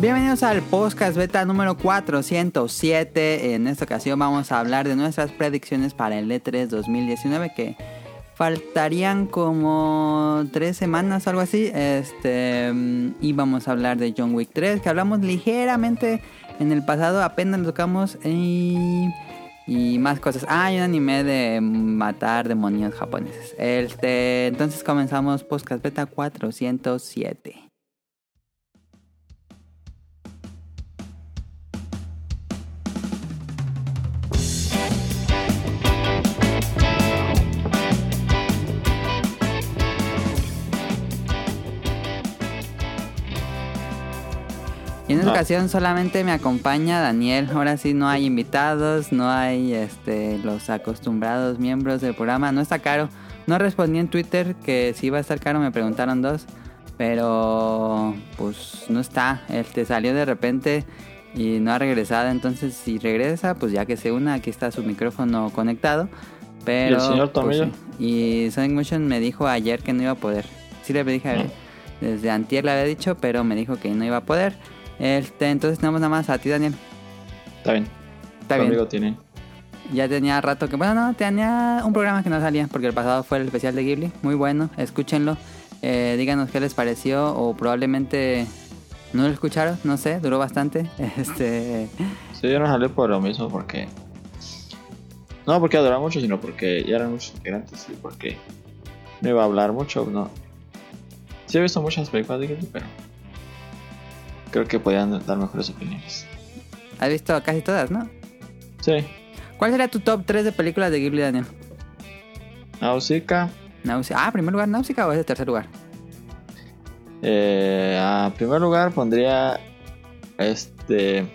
Bienvenidos al podcast beta número 407. En esta ocasión vamos a hablar de nuestras predicciones para el E3 2019 que faltarían como tres semanas algo así. Este y vamos a hablar de John Wick 3 que hablamos ligeramente en el pasado, apenas lo tocamos y y más cosas. Ah, hay un anime de matar demonios japoneses. Este, entonces comenzamos podcast beta 407. En esta Ah. ocasión solamente me acompaña Daniel. Ahora sí no hay invitados, no hay este los acostumbrados miembros del programa. No está caro. No respondí en Twitter que si iba a estar caro, me preguntaron dos. Pero pues no está. Este salió de repente y no ha regresado. Entonces si regresa, pues ya que se una, aquí está su micrófono conectado. Pero, ¿Y el señor pues, y Sonic Motion me dijo ayer que no iba a poder. Sí le dije, Ah. desde antier le había dicho, pero me dijo que no iba a poder. Este, entonces tenemos nada más a ti, Daniel. Está bien. Está bien. amigo tiene. Ya tenía rato que, bueno, no, tenía un programa que no salía, porque el pasado fue el especial de Ghibli. Muy bueno, escúchenlo. Eh, díganos qué les pareció, o probablemente no lo escucharon, no sé, duró bastante. Este, Sí, yo no salí por lo mismo porque. No porque duraba mucho, sino porque ya eran muchos integrantes y porque no iba a hablar mucho, no. Sí he visto muchas películas de Ghibli, pero creo que podían dar mejores opiniones. has visto casi todas, ¿no? Sí, ¿Cuál sería tu top 3 de películas de Ghibli, Daniel? Nausicaa. Ah, primer lugar, Náusica o es el tercer lugar. eh, a primer lugar pondría este.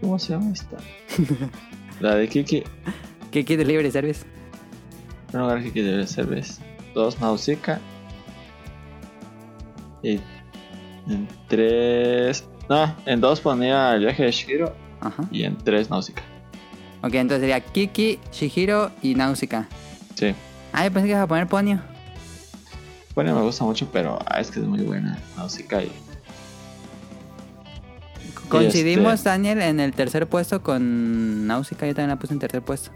¿Cómo se llama esta? La de Kiki. Kiki Delivery Service. En primer lugar Kiki debe ser ¿ves? Dos Nausicaa. Y en tres. No, en dos ponía el viaje de Shihiro. Ajá. Y en tres Nausicaa. Ok, entonces sería Kiki, Shihiro y Náusica. Sí. Ah, yo pensé que ibas a poner Ponyo. Bueno, me gusta mucho, pero ah, es que es muy buena Nausicaa. Y... Coincidimos, este- Daniel, en el tercer puesto con Náusica. Yo también la puse en tercer puesto.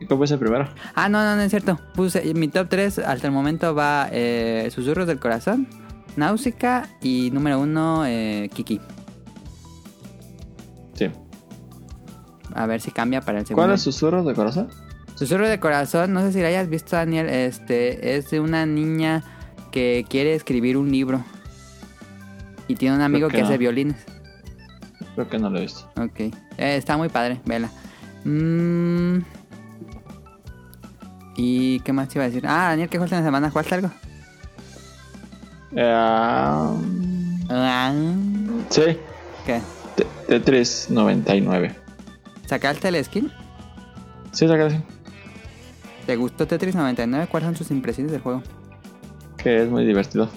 ¿Y fue el primero? Ah, no, no, no es cierto. Puse mi top 3 hasta el momento va eh, Susurros del Corazón, Náusica y número 1 Kiki. Sí. A ver si cambia para el segundo. ¿Cuál es Susurros de Corazón? Susurro de Corazón, no sé si la hayas visto, Daniel. Este es de una niña que quiere escribir un libro. Y tiene un amigo que que no. hace violines. Creo que no lo he visto. Ok. Eh, está muy padre, vela. Mm. ¿Y qué más te iba a decir? Ah, Daniel, ¿qué jugaste en la semana? ¿Jugaste algo? Ah, sí, ¿Qué? Te- Tetris 99. ¿Sacaste el skin? Sí, saca sí. ¿Te gustó Tetris 99? ¿Cuáles son tus impresiones del juego? Que es muy divertido.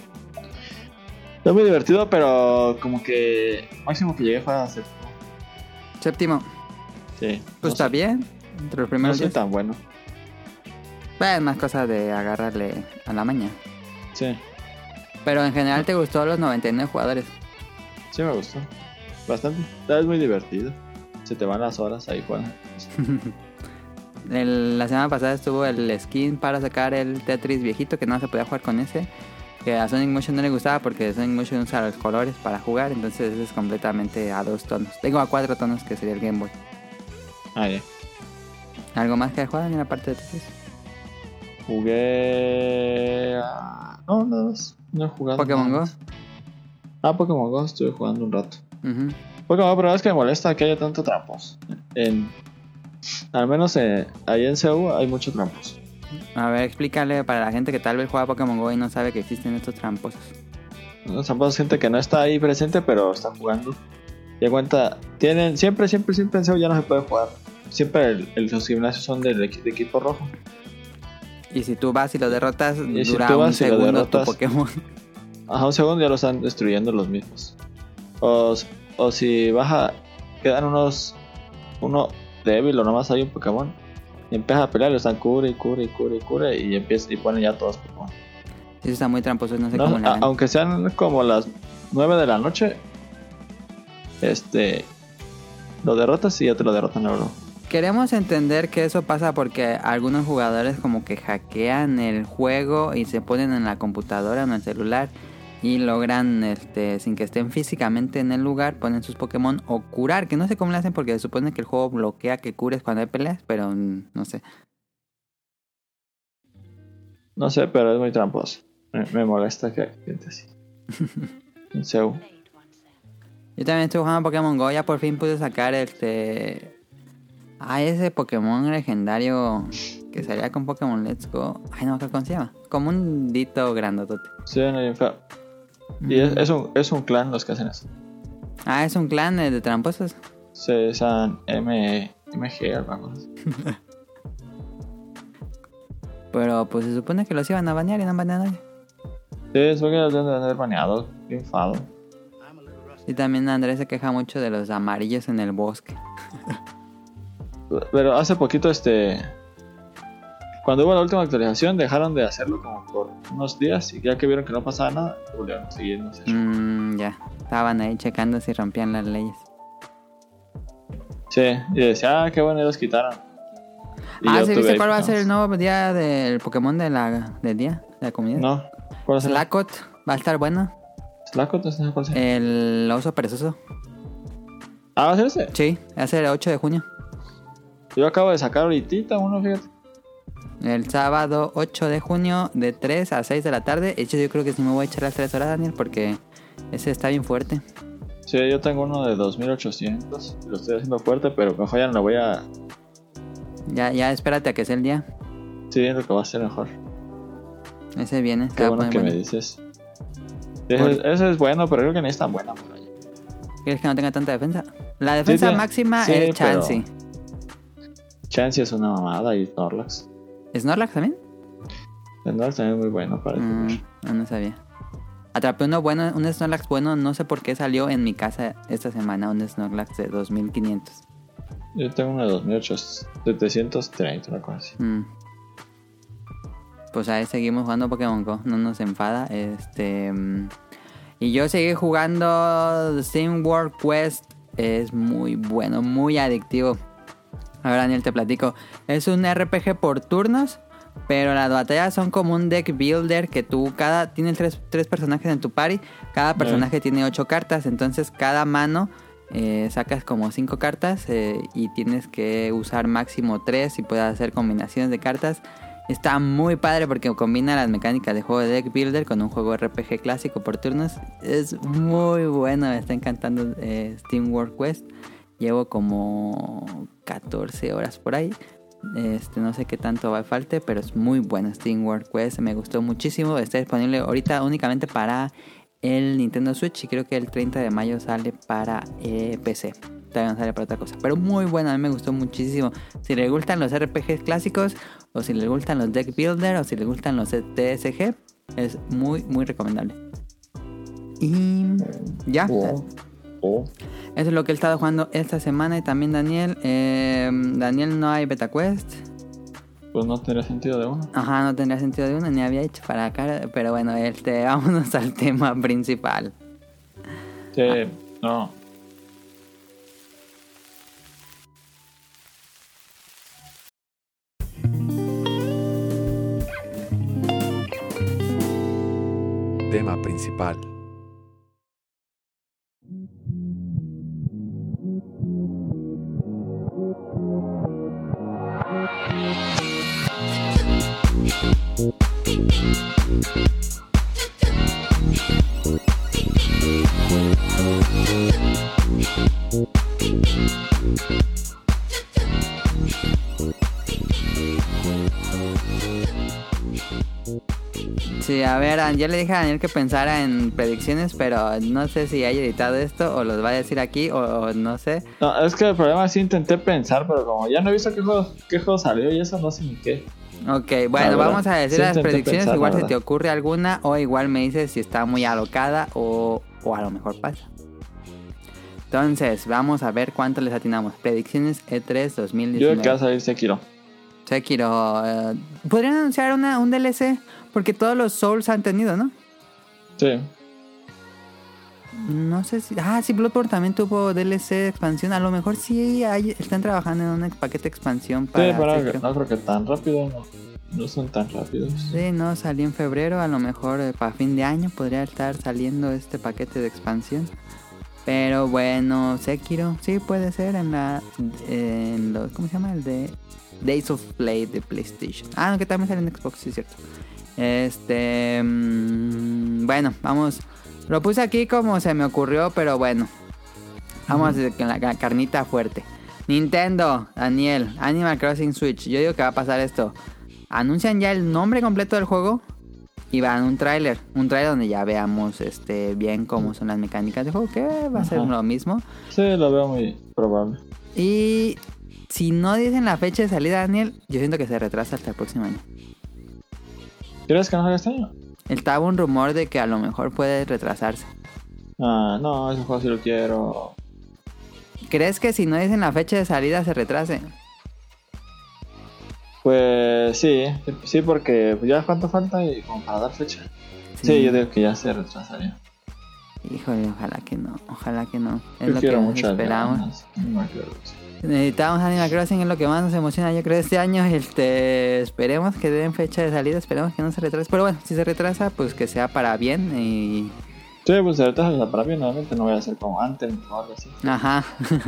Es muy divertido, pero como que máximo que llegué fue a hacer. Séptimo. Sí. Pues no está sé- bien. Entre los No primeros soy días. tan bueno. Bueno, es más cosa de agarrarle a la mañana. Sí, Pero en general te gustó los 99 jugadores. sí me gustó. Bastante. Es muy divertido. Se te van las horas ahí jugando. El- la semana pasada estuvo el skin para sacar el Tetris viejito que no se podía jugar con ese. Que a Sonic Motion no le gustaba porque Sonic Motion usa los colores para jugar. Entonces ese es completamente a dos tonos. Tengo a cuatro tonos que sería el Game Boy. Ah, ya. ¿Algo más que jugar en la parte de Tetris? Jugué. a- No, nada más. No he jugado. Pokémon nada Go. Ah, Pokémon Go estuve jugando un rato. Ujú. Pokémon Go, pero es que me molesta que haya tanto trampos. En, al menos eh, ahí en CEU hay muchos trampos. A ver, explícale para la gente que tal vez juega Pokémon Go y no sabe que existen estos tramposos. Los trampos gente que no está ahí presente, pero está jugando. Y cuenta, tienen. Siempre, siempre, siempre en CEU ya no se puede jugar. Siempre el- el- los gimnasios son del equi- de equipo rojo. Y si tú vas y lo derrotas, Y si dura tú un vas segundo tu derrotas- Pokémon. Ajá, un segundo ya lo están destruyendo los mismos. O, o si baja, quedan unos. Uno débil o nomás hay un Pokémon. Y empieza a pelear, lo están cure y cure y cure y cure. Y empieza y ponen ya todos Pokémon. Eso está muy tramposo, no sé No, cómo a- aunque sean como las 9 de la noche, este, lo derrotas y ya te lo derrotan luego. Queremos entender que eso pasa porque algunos jugadores como que hackean el juego y se ponen en la computadora o en el celular y logran, este, sin que estén físicamente en el lugar, ponen sus Pokémon o curar, que no sé cómo lo hacen porque se supone que el juego bloquea que cures cuando hay peleas, pero no sé. No sé, pero es muy tramposo. Me, me molesta que gente así. Yo también estoy jugando Pokémon Go, ya por fin pude sacar este... Ah, ese Pokémon legendario que salía con Pokémon Let's Go. Ay, no, ¿cómo se llama? Como un dito grandotote. Sí, no. Y es, es un, es un clan los que hacen eso. Ah, es un clan de, de tramposos. Se usan M, MG, así. Pero pues se supone que los iban a banear y no han baneado a nadie. Sí, es porque los deben de haber baneado. Bien fado. Y también Andrés se queja mucho de los amarillos en el bosque. Pero hace poquito, este. Cuando hubo la última actualización, dejaron de hacerlo como por unos días. Y ya que vieron que no pasaba nada, volvieron a seguir. No sé. Mmm, ya. Estaban ahí checando si rompían las leyes. Sí, y decía, ah, qué bueno, y los quitaron. Y ah, ¿sí viste cuál va a ser el nuevo día del Pokémon de la, del día? De la comunidad. No, ¿cuál el Slacot. Va a estar bueno. Slacot? No sé cuál sea. El oso perezoso. Ah, ¿va a ser ese? Sí, va a ser el 8 de junio. Yo acabo de sacar ahorita uno, fíjate. El sábado 8 de junio de 3 a 6 de la tarde. De hecho, yo creo que sí me voy a echar las 3 horas, Daniel, porque ese está bien fuerte. Sí, yo tengo uno de 2800. Lo estoy haciendo fuerte, pero mejor ya no lo voy a. Ya, ya espérate a que sea el día. Sí, lo que va a ser mejor. Ese viene. Qué bueno que me dices. Ese, es bueno, pero creo que no es tan buena por ahí. ¿Quieres que no tenga tanta defensa? La defensa máxima sí, es Chansey. Chansey es una mamada y Snorlax. ¿Snorlax también? Snorlax también es muy bueno para Mm, el no, no sabía. Atrapé uno bueno, un Snorlax bueno, no sé por qué salió en mi casa esta semana un Snorlax de 2500. Yo tengo uno de 2800. 730, una cosa así. Mm. Pues ahí seguimos jugando Pokémon Go, no nos enfada. Este mm, y yo seguí jugando Sim World Quest, es muy bueno, muy adictivo. Ahora Daniel te platico, es un RPG por turnos, pero las batallas son como un deck builder que tú cada tienes tres, tres personajes en tu party, cada personaje tiene ocho cartas, entonces cada mano eh, sacas como cinco cartas eh, y tienes que usar máximo tres y puedes hacer combinaciones de cartas. Está muy padre porque combina las mecánicas de juego de deck builder con un juego RPG clásico por turnos. Es muy bueno, me está encantando eh, Steam World Quest. Llevo como 14 horas por ahí. Este, no sé qué tanto va a falte, pero es muy bueno Steam World Quest. Me gustó muchísimo. Está disponible ahorita únicamente para el Nintendo Switch y creo que el 30 de mayo sale para eh, PC. No sale para otra cosa. Pero muy bueno, a mí me gustó muchísimo. Si les gustan los RPGs clásicos, o si les gustan los Deck Builder, o si les gustan los TSG, es muy, muy recomendable. Y ya, oh. eso es lo que he estado jugando esta semana. Y también Daniel. eh, Daniel no hay Beta Quest. Pues no tendría sentido de uno. Ajá, no tendría sentido de uno, ni había hecho para acá. Pero bueno, este, vámonos al tema principal. Sí, no. Tema principal. Sí, a ver, ya le dije a Daniel que pensara en predicciones, pero no sé si haya editado esto o los va a decir aquí o, no sé. No, es que el problema que intenté pensar, pero como ya no he visto qué juego, qué juego salió y eso no sé ni qué. Ok, La bueno, vamos a decir las predicciones. pensar, igual se te ocurre alguna o igual me dices si está muy alocada o, o a lo mejor pasa. Entonces, vamos a ver cuánto les atinamos. Predicciones E E3 Yo 2019. que va a salir Sekiro. Sekiro. eh, ¿Podrían anunciar una, un DLC? Porque todos los Souls han tenido, ¿no? Sí. No sé si... Ah, sí, Bloodborne también tuvo DLC de expansión. A lo mejor sí hay, están trabajando en un paquete de expansión Sí, para... pero Sekiro. no creo que tan rápido, no. No son tan rápidos. Sí, no, salió en febrero, a lo mejor eh, para fin de año podría estar saliendo este paquete de expansión. Pero bueno, Sekiro, sí puede ser en la... En lo, ¿Cómo se llama? El de Days of Play de PlayStation. Ah, no, que también sale en Xbox, sí es cierto. Este... mm, bueno, vamos... Lo puse aquí como se me ocurrió, pero bueno. Vamos con la ca- carnita fuerte. Nintendo, Daniel, Animal Crossing Switch. Yo digo que va a pasar esto. Anuncian ya el nombre completo del juego y van un tráiler. Un tráiler donde ya veamos este bien cómo son las mecánicas del juego. Que va a ser Ajá. lo mismo. Sí, lo veo muy probable. Y si no dicen la fecha de salida, Daniel, yo siento que se retrasa hasta el próximo año. ¿Crees que no salga este año? Estaba un rumor de que a lo mejor puede retrasarse. Ah, no, ese juego sí lo quiero. ¿Crees que si no dicen la fecha de salida se retrase? Pues sí, sí, porque ya cuánto falta y como para dar fecha. Sí, yo digo que ya se retrasaría. Híjole, ojalá que no, ojalá que no. Es Yo lo que mucho esperamos. Necesitamos Animal Crossing, es lo que más nos emociona yo creo este año. Este, esperemos que den fecha de salida, esperemos que no se retrase. Pero bueno, si se retrasa, pues que sea para bien y... Sí, pues se retrasa para bien, obviamente no voy a ser como antes o algo así. Ajá.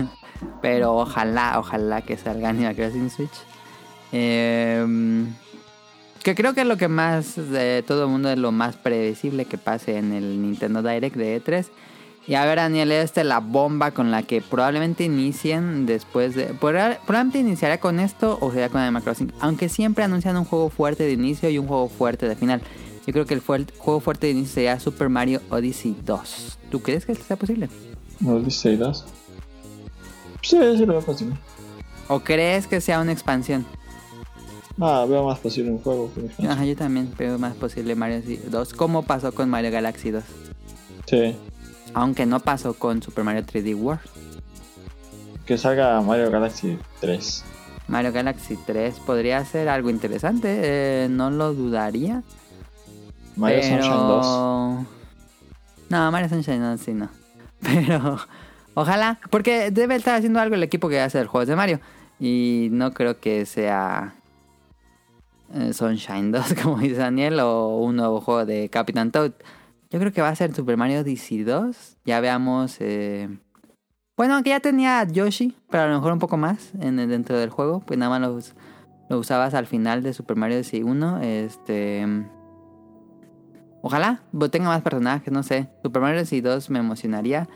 Pero ojalá, ojalá que salga Animal Crossing Switch. Eh, que creo que es lo que más de todo el mundo es lo más predecible que pase en el Nintendo Direct de E3. Y a ver, Daniel, esta es la bomba con la que probablemente inicien después de. proba- Probablemente iniciará con esto o será con Animal Crossing. Aunque siempre anuncian un juego fuerte de inicio y un juego fuerte de final. Yo creo que el juego fuerte de inicio sería Super Mario Odyssey 2. ¿Tú crees que esto sea posible? ¿No dice 2? Sí, sí lo veo posible. ¿O crees que sea una expansión? Ah, veo más posible un juego que un juego. Ajá, yo también veo más posible Mario 2. Como pasó con Mario Galaxy 2. Sí, Aunque no pasó con Super Mario 3D World. que salga Mario Galaxy 3. Mario Galaxy 3 podría ser algo interesante. eh, no lo dudaría. Mario pero... Sunshine 2. No, Mario Sunshine no, sí, no. Pero ojalá. Porque debe estar haciendo algo el equipo que hace el juego de Mario. Y no creo que sea eh, Sunshine 2, como dice Daniel, o un nuevo juego de Captain Toad. Yo creo que va a ser Super Mario DC 2. Ya veamos. eh, Bueno, aunque ya tenía a Yoshi, pero a lo mejor un poco más en el- dentro del juego. Pues nada más lo, us- lo usabas al final de Super Mario DC 1. Este. Ojalá pues, tenga más personajes, no sé. Super Mario DC 2 me emocionaría.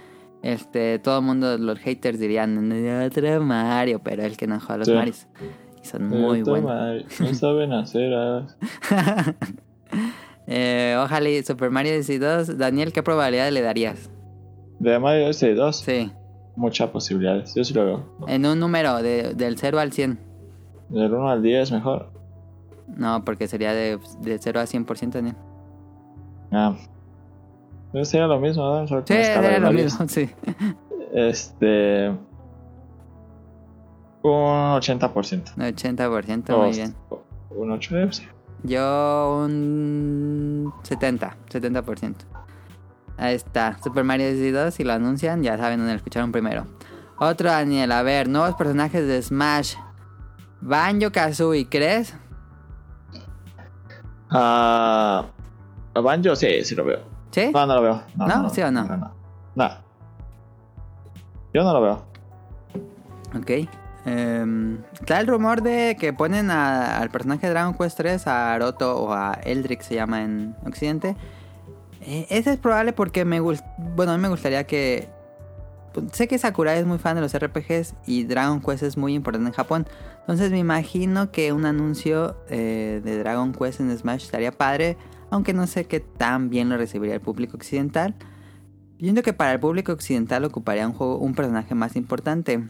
Este, todo el mundo, los haters dirían, otro Mario, pero el que no juega a los Sí. Marios. Y son muy buenos. Mario, No saben hacer. Eh, ojalá y Super Mario DC 2. Daniel, ¿qué probabilidad le darías? De Mario S2, Sí. muchas posibilidades. Yo sí lo veo. En un número de- del 0 al 100. Del 1 al 10 mejor. No, porque sería de, de 0 a 100%, Daniel. Ah. Sería lo mismo, ¿no? Solo Sí, era lo mismo, sí. Este. Un 80%. Un 80%, O- muy bien. Un 8, sí. Yo un 70, 70%. Ahí está, Super Mario DC 2, si lo anuncian, ya saben dónde lo escucharon primero. Otro Daniel, a ver, nuevos personajes de Smash. Banjo Kazooie, ¿crees? Ah. Banjo, sí, sí lo veo. ¿Sí? No, no lo veo. ¿No? ¿Sí o no? No, no. No. Yo no lo veo. Ok. Em, está el rumor de que ponen al personaje de Dragon Quest 3, a Aroto o a Eldrick se llama en Occidente. Eh, ese es probable porque me gust bueno, a mí me gustaría que... pues, Sé que Sakurai es muy fan de los RPGs y Dragon Quest es muy importante en Japón. Entonces me imagino que un anuncio eh, de Dragon Quest en Smash estaría padre. Aunque no sé qué tan bien lo recibiría el público occidental. Yo que para el público occidental ocuparía un juego, un personaje más importante.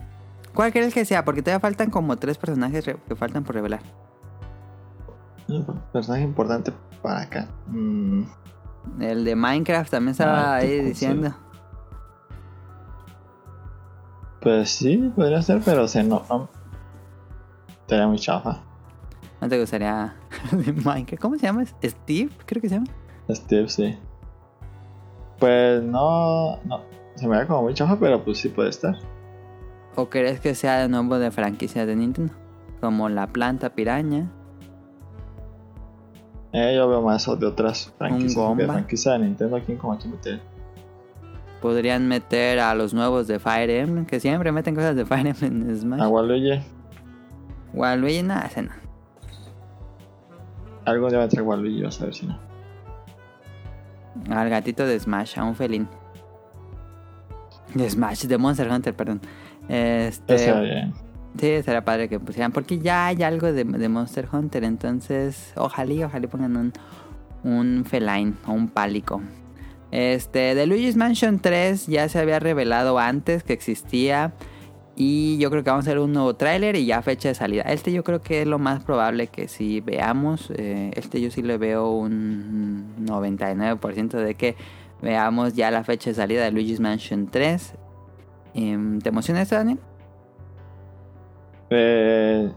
¿Cuál crees que sea? Porque todavía faltan como tres personajes que faltan por revelar. Personaje importante para acá. Mm, El de Minecraft también estaba Ah, ahí diciendo. pues sí, podría ser, pero se no. no. Muy chafa. ¿No te gustaría el de Minecraft? ¿Cómo se llama? ¿Steve? Creo que se llama. Steve, sí. Pues no, no. Se me da como muy chafa, pero pues sí puede estar. ¿O crees que sea de nuevo de franquicia de Nintendo? Como la planta piraña. Eh, yo veo más de otras franquicias. De franquicia de Nintendo aquí como aquí meter. Podrían meter a los nuevos de Fire Emblem, que siempre meten cosas de Fire Emblem en Smash. Agualuye. Waluigi, nada, ese no. Algo debe traer Agualuye, vas a ver si no. Al gatito de Smash, a un felín. De Smash, de Monster Hunter, perdón. Este, bien. Sí, sería padre que pusieran, porque ya hay algo de, de Monster Hunter, entonces ojalá, ojalá pongan un, un feline o un pálico. Este, de Luigi's Mansion 3 ya se había revelado antes que existía y yo creo que vamos a ver un nuevo tráiler y ya fecha de salida. Este yo creo que es lo más probable que si veamos, eh, este yo sí le veo un 99% de que veamos ya la fecha de salida de Luigi's Mansion 3. Em, ¿Te emociona esto, Daniel? Eh,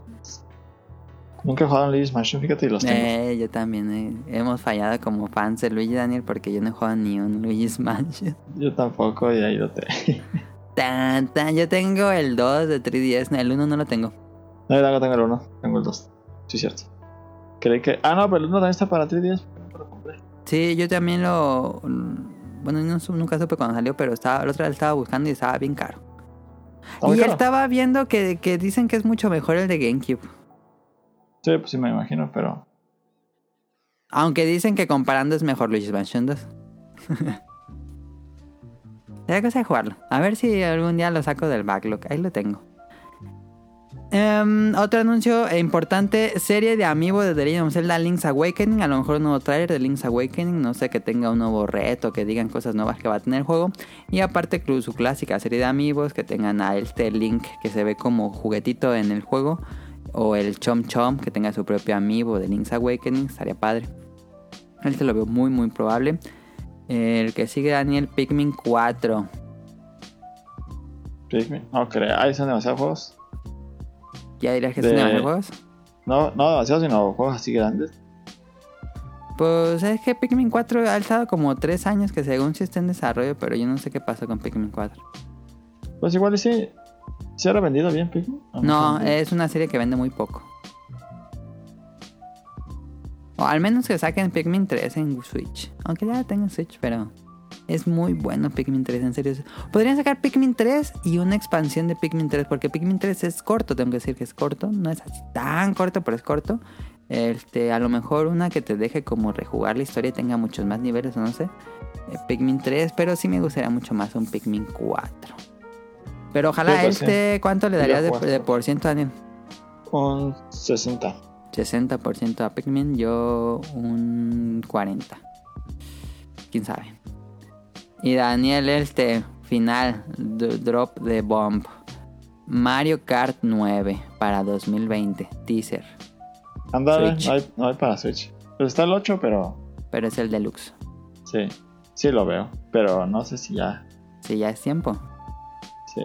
nunca he jugado en Luigi's Mansion, fíjate, y los tengo. Eh, yo también. eh, Hemos fallado como fans de Luigi Daniel porque yo no he jugado ni un Luigi's Mansion. Yo tampoco, y ahí lo tengo. Tan, tan, yo tengo el 2 de 3DS, el 1 no lo tengo. No, yo tampoco tengo el 1, tengo el 2. Sí, cierto. Creí que. Ah, no, pero el 1 también está para 3DS. pero no lo compré. Sí, yo también lo. Bueno, no nunca supe cuando salió, pero estaba, el otro día lo estaba buscando y estaba bien caro. ¿Está muy y caro? estaba viendo que, que dicen que es mucho mejor el de GameCube. Sí, pues sí me imagino, pero. Aunque dicen que comparando es mejor Luigi's Mansion 2. Sería cosa de jugarlo. A ver si algún día lo saco del backlog. Ahí lo tengo. Em, otro anuncio importante: serie de Amiibo de The Legend of Zelda Link's Awakening. A lo mejor un nuevo trailer de Link's Awakening. No sé que tenga un nuevo reto, que digan cosas nuevas que va a tener el juego. Y aparte, su clásica serie de Amiibos que tengan a este Link que se ve como juguetito en el juego. O el Chom Chom que tenga su propio Amiibo de Link's Awakening. Estaría padre. Este lo veo muy, muy probable. El que sigue Daniel Pikmin 4. Pikmin. No creo. Ahí son demasiados juegos. ¿Ya dirías que De- son demasiados juegos? No, no demasiados, sino juegos así grandes. Pues es que Pikmin 4 ha estado como 3 años que según sí está en desarrollo, pero yo no sé qué pasó con Pikmin 4. Pues igual sí. ¿Se habrá vendido bien Pikmin? ¿O No, es una serie que vende muy poco. O al menos que saquen Pikmin 3 en Switch. Aunque ya tengan Switch, pero es muy bueno Pikmin 3, en serio. Podrían sacar Pikmin 3 y una expansión de Pikmin 3, porque Pikmin 3 es corto, tengo que decir que es corto. No es así tan corto, pero es corto. Este, a lo mejor una que te deje como rejugar la historia y tenga muchos más niveles, o no sé. Eh, Pikmin 3, pero sí me gustaría mucho más un Pikmin 4. Pero ojalá este, ¿cuánto le darías de, de por ciento, Daniel? Un 60. 60% a Pikmin, yo un 40. Quién sabe. Y Daniel, este final, drop de bomb. Mario Kart 9 para 2020, teaser. Switch. no hay, no hay para Switch. Pues está el 8, pero Pero es el deluxe. sí. Sí lo veo. Pero no sé si ya. Si ya es tiempo. Sí.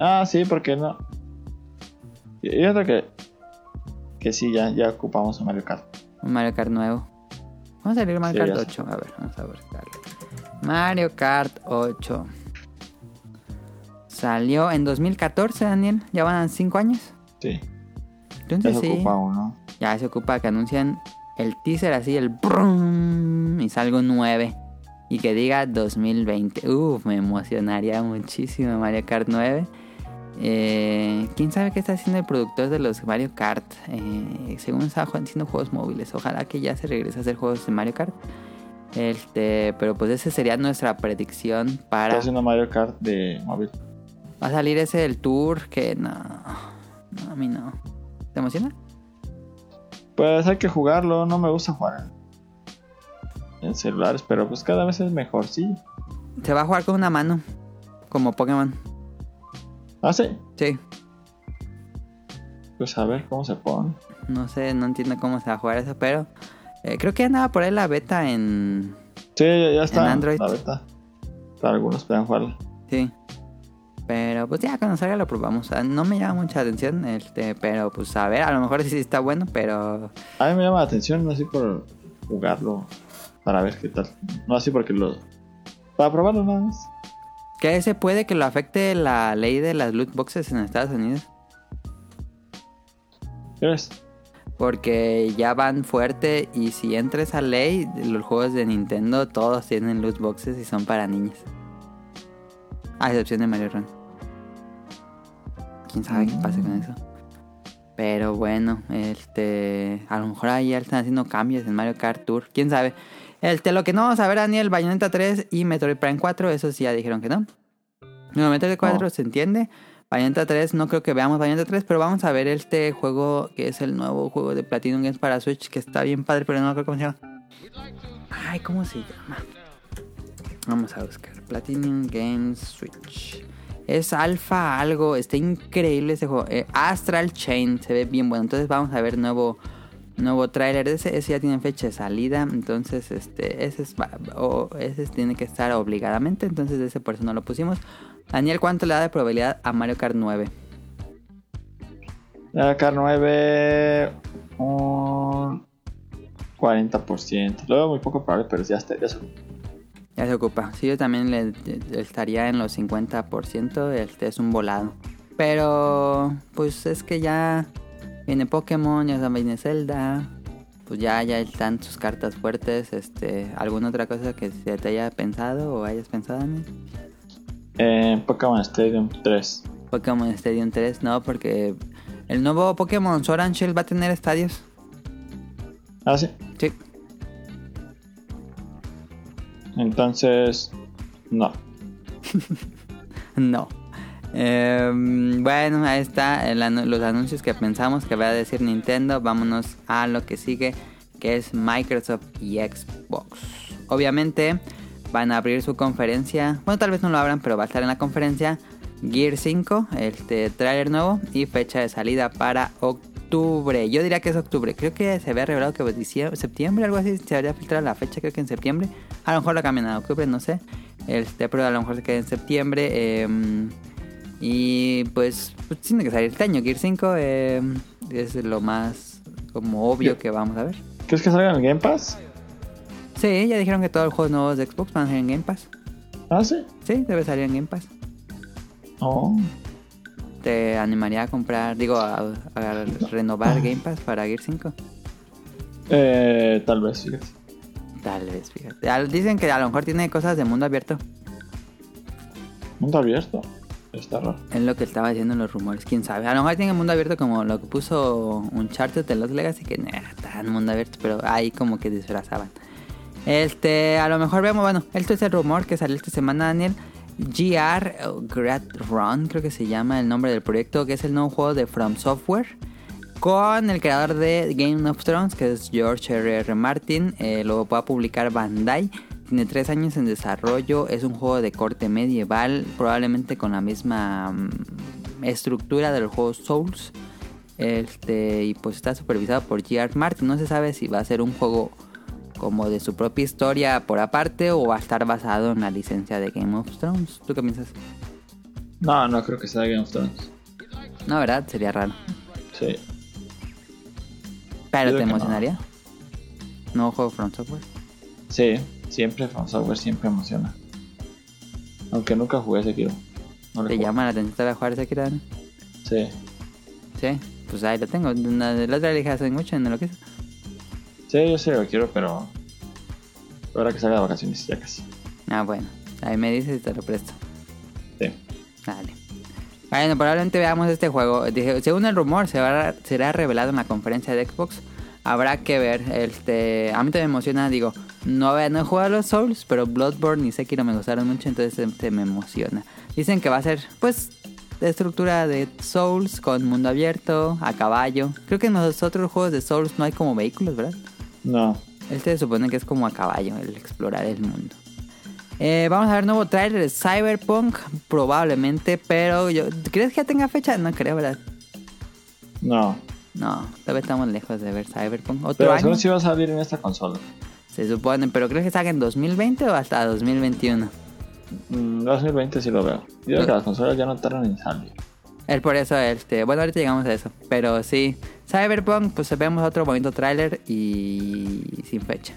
Ah, sí, porque no. Yo creo que. Que sí, ya, ya ocupamos un Mario Kart. Un Mario Kart nuevo. Vamos a salir Mario Sí, Kart ya sé. 8. A ver, vamos a buscarlo. Mario Kart 8. Salió en 2014, Daniel. Ya van 5 años. Sí. Ya Entonces se sí. ocupa uno. Ya se ocupa que anuncian el teaser así, el brum, y salgo 9. Y que diga 2020. Uf, me emocionaría muchísimo Mario Kart 9. Eh, ¿Quién sabe qué está haciendo el productor de los Mario Kart? Eh, según jugando- haciendo juegos móviles. Ojalá que ya se regrese a hacer juegos de Mario Kart. Este, pero pues esa sería nuestra predicción Está para... haciendo Mario Kart de móvil. Va a salir ese del tour que no... No, a mí no. ¿Te emociona? Pues hay que jugarlo. No me gusta jugar en celulares, pero pues cada vez es mejor, sí. Se va a jugar con una mano. Como Pokémon. Ah, sí. Sí. Pues a ver cómo se pone. No sé, no entiendo cómo se va a jugar eso, pero... eh, creo que andaba por ahí la beta en... Sí, ya, está. En Android. La beta. Para algunos puedan jugarlo. Sí. Pero pues ya cuando salga lo probamos. No me llama mucha atención, este, pero pues a ver, a lo mejor sí está bueno, pero... A mí me llama la atención, no así por jugarlo. Para ver qué tal. No así porque lo, Para probarlo nada más. Que ese puede que lo afecte la ley de las loot boxes en Estados Unidos. ¿Crees? Porque ya van fuerte y si entra esa ley, los juegos de Nintendo todos tienen loot boxes y son para niños. A excepción de Mario Run. ¿Quién sabe qué pasa con eso? Pero bueno, este... A lo mejor ahí ya están haciendo cambios en Mario Kart Tour. ¿Quién sabe? Este, lo que no vamos a ver, Daniel, Bayonetta 3 y Metroid Prime 4, eso sí ya dijeron que no. No, Metroid 4 No. se entiende. Bayonetta 3, no creo que veamos Bayonetta 3, pero vamos a ver este juego que es el nuevo juego de Platinum Games para Switch, que está bien padre, pero no creo cómo se llama. Ay, ¿cómo se llama? Vamos a buscar. Platinum Games Switch. Es alfa algo, está increíble ese juego. Eh, Astral Chain, se ve bien bueno. Entonces vamos a ver nuevo nuevo tráiler. Ese, ese ya tiene fecha de salida. Entonces, este, ese, es, o- ese tiene que estar obligadamente. Entonces, ese por eso no lo pusimos. Daniel, ¿cuánto le da de probabilidad a Mario Kart 9? La K9, un 40%. Lo veo muy poco probable, pero ya está. Ya se- Ya se ocupa. Sí, yo también le, le- estaría en los 50%. Este es un volado. Pero, pues es que ya viene Pokémon, ya viene Zelda. Pues ya, ya están sus cartas fuertes. Este, ¿Alguna otra cosa que se te haya pensado o hayas pensado, Daniel? Eh, Pokémon Stadium 3. Pokémon Stadium 3, no, porque el nuevo Pokémon Sword and Shield va a tener estadios. Ah, sí. Sí. Entonces, no. No. Em, bueno, ahí está el los anuncios que pensamos que va a decir Nintendo. Vámonos a lo que sigue, que es Microsoft y Xbox. Obviamente van a abrir su conferencia. Bueno, tal vez no lo abran, pero va a estar en la conferencia. Gear 5, este trailer nuevo y fecha de salida para octubre. Yo diría que es octubre. Creo que se había revelado que fue diciembre, septiembre, algo así. Se habría filtrado la fecha, creo que en septiembre. A lo mejor la cambian a octubre, no sé. Este, pero a lo mejor se queda en septiembre. em, y pues, pues tiene que salir este año. Gear 5 em, es lo más como obvio que vamos a ver. ¿Crees que salga en el Game Pass? Sí, ya dijeron que todos los juegos nuevos de Xbox van a salir en Game Pass. Ah, sí. Sí, debe salir en Game Pass. Oh. ¿Te animaría a comprar, digo, a, a renovar Game Pass para Gear 5? Eh, tal vez, fíjate. Tal vez, fíjate. Dicen que a lo mejor tiene cosas de mundo abierto. Mundo abierto. Está raro. Es lo que estaba diciendo en los rumores, quién sabe. A lo mejor tiene mundo abierto como lo que puso Uncharted de los Legacy, que no era tan mundo abierto, pero ahí como que disfrazaban. Este, a lo mejor vemos, bueno, esto es el rumor que salió esta semana, Daniel. GR, Grad Run, creo que se llama el nombre del proyecto, que es el nuevo juego de From Software. Con el creador de Game of Thrones, que es George R. R. Martin. Eh, lo va a publicar Bandai. Tiene tres años en desarrollo. Es un juego de corte medieval. Probablemente con la misma mm, estructura del juego Souls. Este, y pues está supervisado por G.R. Martin. No se sabe si va a ser un juego como de su propia historia por aparte o va a estar basado en la licencia de Game of Thrones. ¿Tú qué piensas? No, no creo que sea Game of Thrones. No, ¿verdad? Sería raro. Sí. Pero te que no. emocionaría. ¿Nuevo juego From Software? Sí, siempre From Software siempre emociona. Aunque nunca jugué Sekiro. No ¿Te jugué. llama la atención todavía jugar ese Dani? Sí. Sí, pues ahí lo tengo. De las otras le dije hace mucho en lo que hizo. Sí, yo sí lo quiero, pero. Ahora que salga de vacaciones, ya casi. Ah, bueno. Ahí me dices y te lo presto. Sí. Dale. Bueno, probablemente veamos este juego. Dije, según el rumor, se va- será revelado en la conferencia de Xbox. Habrá que ver. Este, a mí también me emociona. Digo, no, he- no he jugado a los Souls, pero Bloodborne y Sekiro me gustaron mucho, entonces este me emociona. Dicen que va a ser, pues, de estructura de Souls con mundo abierto, a caballo. Creo que en los otros juegos de Souls no hay como vehículos, ¿verdad? No. Este se supone que es como a caballo, el explorar el mundo. Eh, vamos a ver nuevo trailer de Cyberpunk, probablemente, pero yo, ¿crees que ya tenga fecha? No creo, ¿verdad? No. No, todavía estamos lejos de ver Cyberpunk. ¿Otro Pero año? según si va a salir en esta consola. Se supone, pero ¿crees que salga en 2020 o hasta 2021? Mm, 2020 sí lo veo. Yo creo que las consolas ya no tardan en salir. Es por eso, este, bueno, ahorita llegamos a eso. Pero sí, Cyberpunk, pues vemos otro bonito tráiler y sin fecha.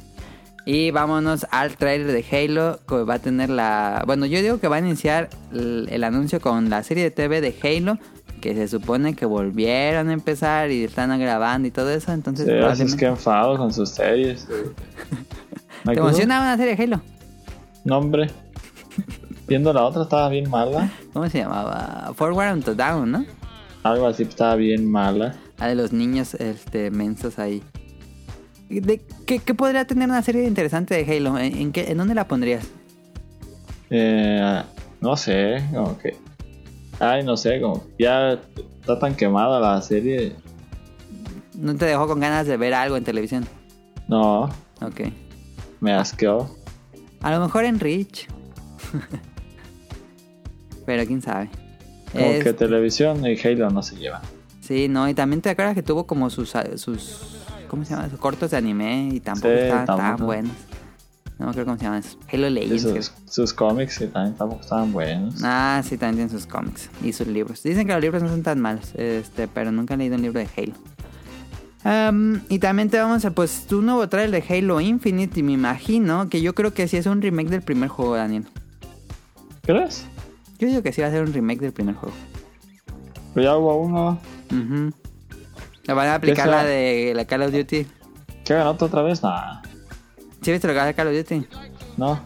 Y vámonos al trailer de Halo, que va a tener la... Bueno, yo digo que va a iniciar el, el anuncio con la serie de TV de Halo, que se supone que volvieron a empezar y están grabando y todo eso, entonces... Sí, así es probablemente- que enfado con sus series. ¿Te emociona una serie de Halo? No, hombre. Viendo la otra estaba bien mala. ¿Cómo se llamaba? Forward and to Down, ¿no? Algo así estaba bien mala. La de los niños este, mensos ahí. ¿De qué, qué podría tener una serie interesante de Halo? ¿En, en qué, ¿En dónde la pondrías? Eh, no sé, como que. Ay, no sé, como que ya está tan quemada la serie. ¿No te dejó con ganas de ver algo en televisión? No, Ok. me asqueó. A lo mejor en Rich. Pero quién sabe. Como Es- que televisión y Halo no se llevan. Sí, no, y también te acuerdas que tuvo como sus, sus ¿cómo se llama? Sus cortos de anime y tampoco Sí, estaban tan buenos. No acuerdo cómo se llaman esos. Halo Legends. sus, sus cómics que también tampoco estaban buenos. creo. Ah, sí, también tienen sus cómics y sus libros. Dicen que los libros no son tan malos, este, pero nunca he leído un libro de Halo. Y también te vamos a, pues, un nuevo trailer de Halo Infinite y me imagino que yo creo que sí es un remake del primer juego, Daniel. ¿Crees? Yo digo que sí va a ser un remake del primer juego. Pero ya hubo uno. Ujú. Le van a aplicar la de la Call of Duty. ¿Qué ganó otra vez? Nah, ¿Sí viste lo que hacer Call of Duty? no.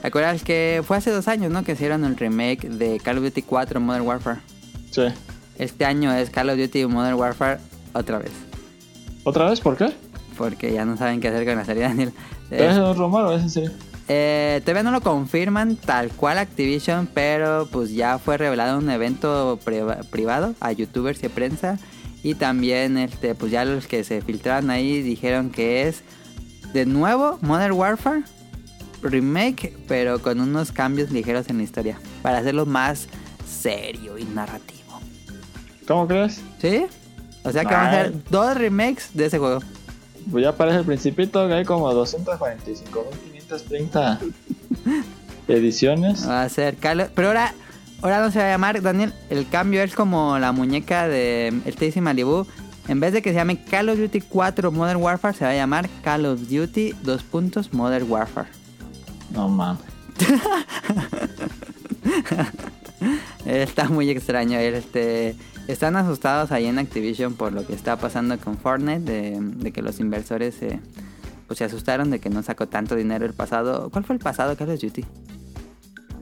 ¿Te acuerdas que fue hace dos años, no? Que hicieron el remake de Call of Duty 4 Modern Warfare. Sí. Este año es Call of Duty Modern Warfare otra vez. ¿Otra vez? ¿Por qué? Porque ya no saben qué hacer con la serie, Daniel. ¿Es un rumor o es en serio? Eh, todavía no lo confirman tal cual Activision, pero pues ya fue revelado en un evento priva- privado a youtubers y prensa. Y también este, pues ya los que se filtraron ahí dijeron que es de nuevo Modern Warfare remake, pero con unos cambios ligeros en la historia. Para hacerlo más serio y narrativo. ¿Cómo crees? ¿Sí? O sea que van a hacer dos remakes de ese juego. Pues ya aparece el principito que hay como 245.530 ediciones. Va a ser Call of- Pero ahora, ahora no se va a llamar, Daniel. El cambio es como la muñeca de el Stacy Malibu. En vez de que se llame Call of Duty 4 Modern Warfare, se va a llamar Call of Duty 2 puntos Modern Warfare. No mames. Está muy extraño. Este, están asustados ahí en Activision por lo que está pasando con Fortnite, de, de que los inversores se, pues, se asustaron de que no sacó tanto dinero el pasado. ¿Cuál fue el pasado Call of Duty?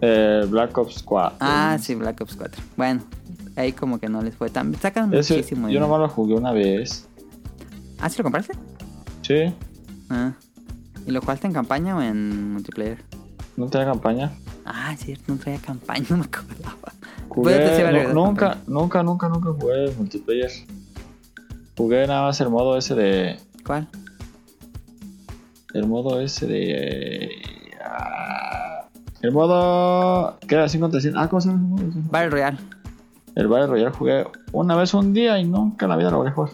Eh, Black Ops 4. Ah, sí, Black Ops 4. Bueno, ahí como que no les fue tan... Sacan Ese- muchísimo yo nomás lo jugué una vez. Ah, ¿sí lo compraste? Sí, Ah. ¿Y lo jugaste en campaña o en multiplayer? no tenía campaña. Ah, es cierto, no traía campaña, no me acordaba. Jugué, nunca, campaña. nunca, nunca, nunca jugué multiplayer. Jugué nada más el modo ese de. ¿Cuál? El modo ese de. ah, el modo. que era 5 contra 100. Ah, ¿cómo se llama? Battle Royale. El Battle Royale jugué una vez un día y nunca en la vida lo volví a jugar.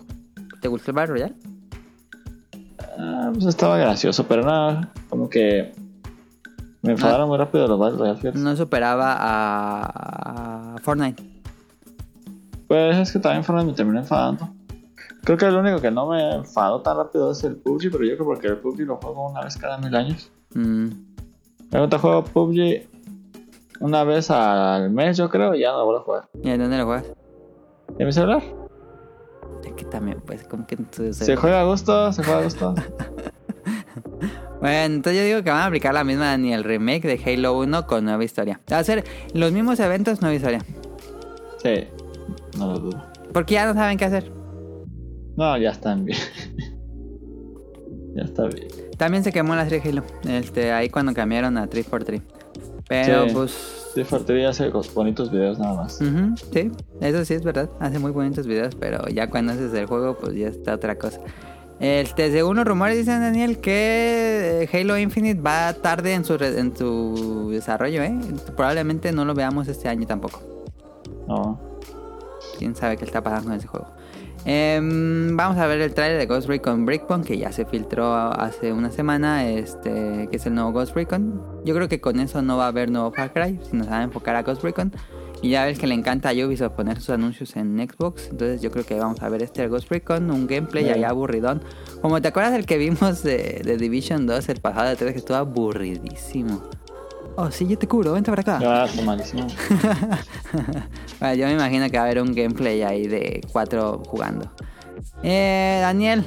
¿Te gustó el Battle Royale? Ah, pues estaba gracioso, pero nada, como que. Me enfadaron muy rápido los Battle Royale. fíjate. No superaba a, a Fortnite. Pues es que también Fortnite me terminó enfadando. Creo que el único que no me enfadó tan rápido es el PUBG, pero yo creo porque el PUBG lo juego una vez cada mil años. Mm, Me gusta juego PUBG una vez al mes, yo creo, y ya no lo vuelvo a jugar. ¿Y en dónde lo juegas? ¿En mi celular? Es que también, pues, como que... tú- Se juega a gusto, se juega a gusto. Bueno, entonces yo digo que van a aplicar la misma ni el remake de Halo 1 con nueva historia. Va a ser los mismos eventos, nueva historia. Sí, no lo dudo. Porque ya no saben qué hacer. No, ya están bien. ya está bien. También se quemó la serie Halo. Este, ahí cuando cambiaron a 3x3. Pero Sí. pues. Sí, Fortnite hace bonitos videos nada más. ujú, sí, eso sí es verdad. Hace muy bonitos videos, pero ya cuando haces el juego, pues ya está otra cosa. Este, según los rumores dicen Daniel que eh, Halo Infinite va tarde en su, re- en su desarrollo, ¿eh? Probablemente no lo veamos este año tampoco. No. Quién sabe qué está pasando con ese juego. Em, vamos a ver el trailer de Ghost Recon Breakpoint que ya se filtró hace una semana, este, que es el nuevo Ghost Recon. Yo creo que con eso no va a haber nuevo Far Cry, sino se va a enfocar a Ghost Recon. Y ya ves que le encanta a Ubisoft poner sus anuncios en Xbox. Entonces yo creo que vamos a ver este Ghost Recon, un gameplay ahí aburridón. Como te acuerdas del que vimos de, de Division 2 el pasado de 3 que estuvo aburridísimo. Oh, sí, yo te curo, vente para acá. Ah, está malísimo. Bueno, yo me imagino que va a haber un gameplay ahí de 4 jugando. Eh, Daniel,